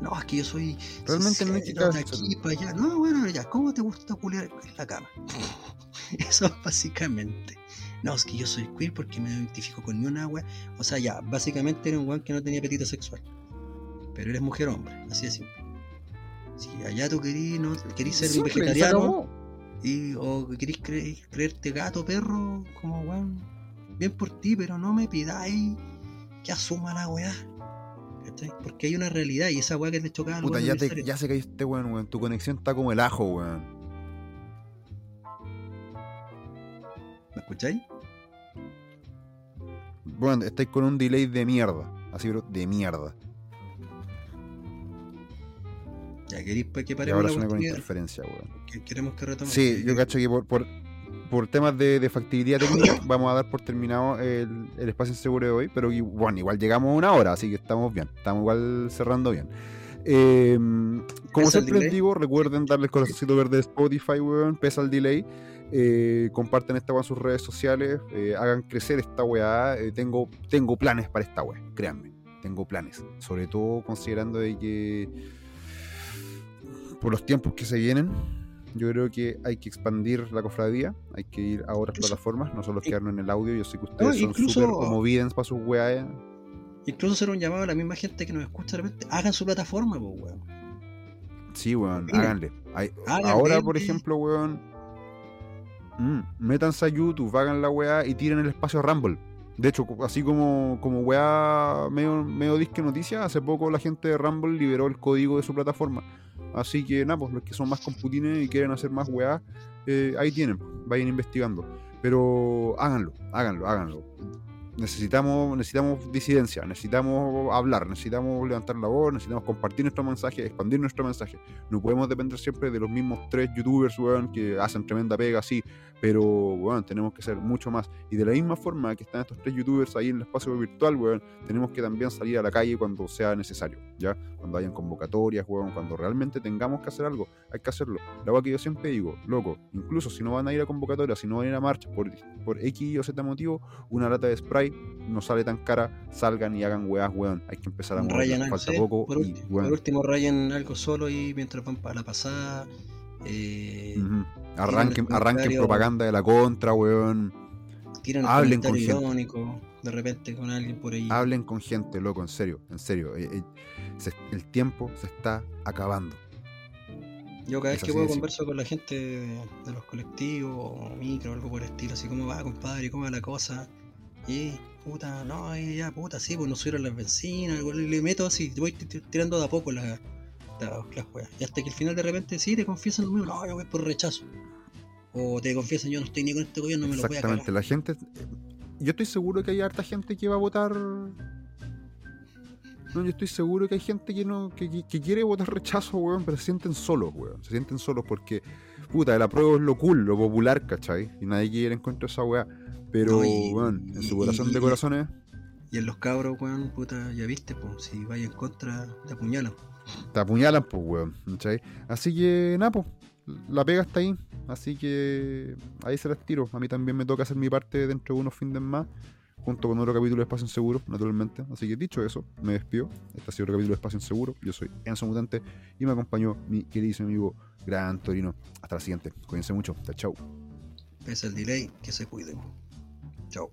Speaker 2: No, es que yo soy.
Speaker 1: Realmente no hay que cabecearse.
Speaker 2: aquí para allá. No, bueno, ya, ¿cómo te gusta culiar en la cama? Eso básicamente. No, es que yo soy queer porque me identifico con ni una weá. O sea, ya, básicamente era un weón que no tenía apetito sexual. Pero eres mujer hombre, así de simple. Si allá tú querís, no, querís ser un vegetariano y, o queréis creerte gato, perro, como weón, bien por ti, pero no me pidáis que asuma la weá. ¿cachai? Porque hay una realidad y esa weá que te chocaba
Speaker 1: Puta, ya, te, ya se caíste, weón, weón. Tu conexión está como el ajo, weón.
Speaker 2: ¿Me escucháis?
Speaker 1: Bueno, estáis con un delay de mierda. Así, pero de mierda.
Speaker 2: Ya queréis que
Speaker 1: Y
Speaker 2: paremos
Speaker 1: ahora
Speaker 2: la
Speaker 1: suena con interferencia, weón.
Speaker 2: Que queremos que retomemos.
Speaker 1: Sí, yo cacho que por, por, por temas de, de factibilidad técnica vamos a dar por terminado el, el espacio seguro de hoy, pero bueno, igual llegamos a una hora, así que estamos bien, estamos igual cerrando bien. Eh, como
Speaker 2: ¿Pesa el
Speaker 1: siempre les digo, recuerden darle el corazoncito verde de Spotify, weón, pesa el delay. Eh, comparten esta weá en sus redes sociales, eh, hagan crecer esta weá. eh, tengo, tengo planes para esta weá, créanme, tengo planes. Sobre todo considerando de que por los tiempos que se vienen, yo creo que hay que expandir la cofradía, hay que ir a otras
Speaker 2: Incluso-
Speaker 1: plataformas, no solo quedarnos en el audio. Yo sé que ustedes
Speaker 2: No,
Speaker 1: son
Speaker 2: incluso-
Speaker 1: súper como videns para sus weas.
Speaker 2: Incluso hacer un llamado a la misma gente que nos escucha de repente. Hagan su plataforma, pues, weón.
Speaker 1: Sí, weón, háganle. Hay-
Speaker 2: Háganle,
Speaker 1: ahora, por ejemplo, weón, mm, métanse a YouTube, hagan la weá y tiren el espacio a Rumble. De hecho, así como, como weá medio, medio disque noticia, hace poco la gente de Rumble liberó el código de su plataforma. Así que nada, pues los que son más computines y quieren hacer más weá, eh, ahí tienen, pues, vayan investigando. Pero háganlo, háganlo, háganlo. Necesitamos, necesitamos disidencia, necesitamos hablar, necesitamos levantar la voz, necesitamos compartir nuestro mensaje, expandir nuestro mensaje. No podemos depender siempre de los mismos tres youtubers, weón, que hacen tremenda pega, sí, pero, weón, tenemos que ser mucho más. Y de la misma forma que están estos tres youtubers ahí en el espacio virtual, weón, tenemos que también salir a la calle cuando sea necesario, ¿ya? Cuando hayan convocatorias, weón, cuando realmente tengamos que hacer algo, hay que hacerlo. La weá que yo siempre digo, loco, incluso si no van a ir a convocatorias, si no van a ir a marcha por, por X o Z motivo, una lata de spray no sale tan cara, salgan y hagan weás, weón. Hay que empezar a
Speaker 2: algo,
Speaker 1: falta poco
Speaker 2: por,
Speaker 1: y, weón,
Speaker 2: por último, rayen algo solo y mientras van para la pasada. Eh,
Speaker 1: arranquen, propaganda de la contra, weón. Hablen con
Speaker 2: comentario
Speaker 1: gente.
Speaker 2: irónico de repente con alguien por ahí.
Speaker 1: Hablen con gente, loco, en serio, en serio. eh, eh, se- el tiempo se está acabando.
Speaker 2: Yo cada vez que puedo converso con la gente de, los colectivos o micro algo por el estilo, así como va compadre, cómo va la cosa. Y puta, no, ya puta, sí, pues nos subieron las bencinas, le, meto así, voy tirando de a poco las la, las weas. Y hasta que al final de repente sí te confiesan lo mismo, no, yo voy por rechazo. O te confiesan, yo no estoy ni con este gobierno, me lo voy a
Speaker 1: Exactamente, la gente. eh, Yo estoy seguro que hay harta gente que va a votar. No, yo estoy seguro que hay gente que no que, quiere votar rechazo, weón, pero se sienten solos, weón. Se sienten solos porque, puta, el apruebo es lo cool, lo popular, ¿cachai? Y nadie quiere encontrar esa weá. Pero,
Speaker 2: No, y-
Speaker 1: weón, en su corazón
Speaker 2: y-
Speaker 1: de corazones,
Speaker 2: Y en los cabros, weón, puta, ya viste, pues, si vaya en contra, te apuñalan.
Speaker 1: Te apuñalan, pues, weón, ¿cachai? Así que, nada, pues, la pega está ahí. Así que ahí se las tiro. A mí también me toca hacer mi parte dentro de unos fines más. junto con otro capítulo de Espacio Seguro, naturalmente. Así que dicho eso, me despido. Este ha sido otro capítulo de Espacio Seguro. Yo soy Enzo Mutante y me acompañó mi queridísimo amigo Gran Torino. Hasta la siguiente. Cuídense mucho. Chao, chao.
Speaker 2: Pese el delay, que se cuiden. Chao.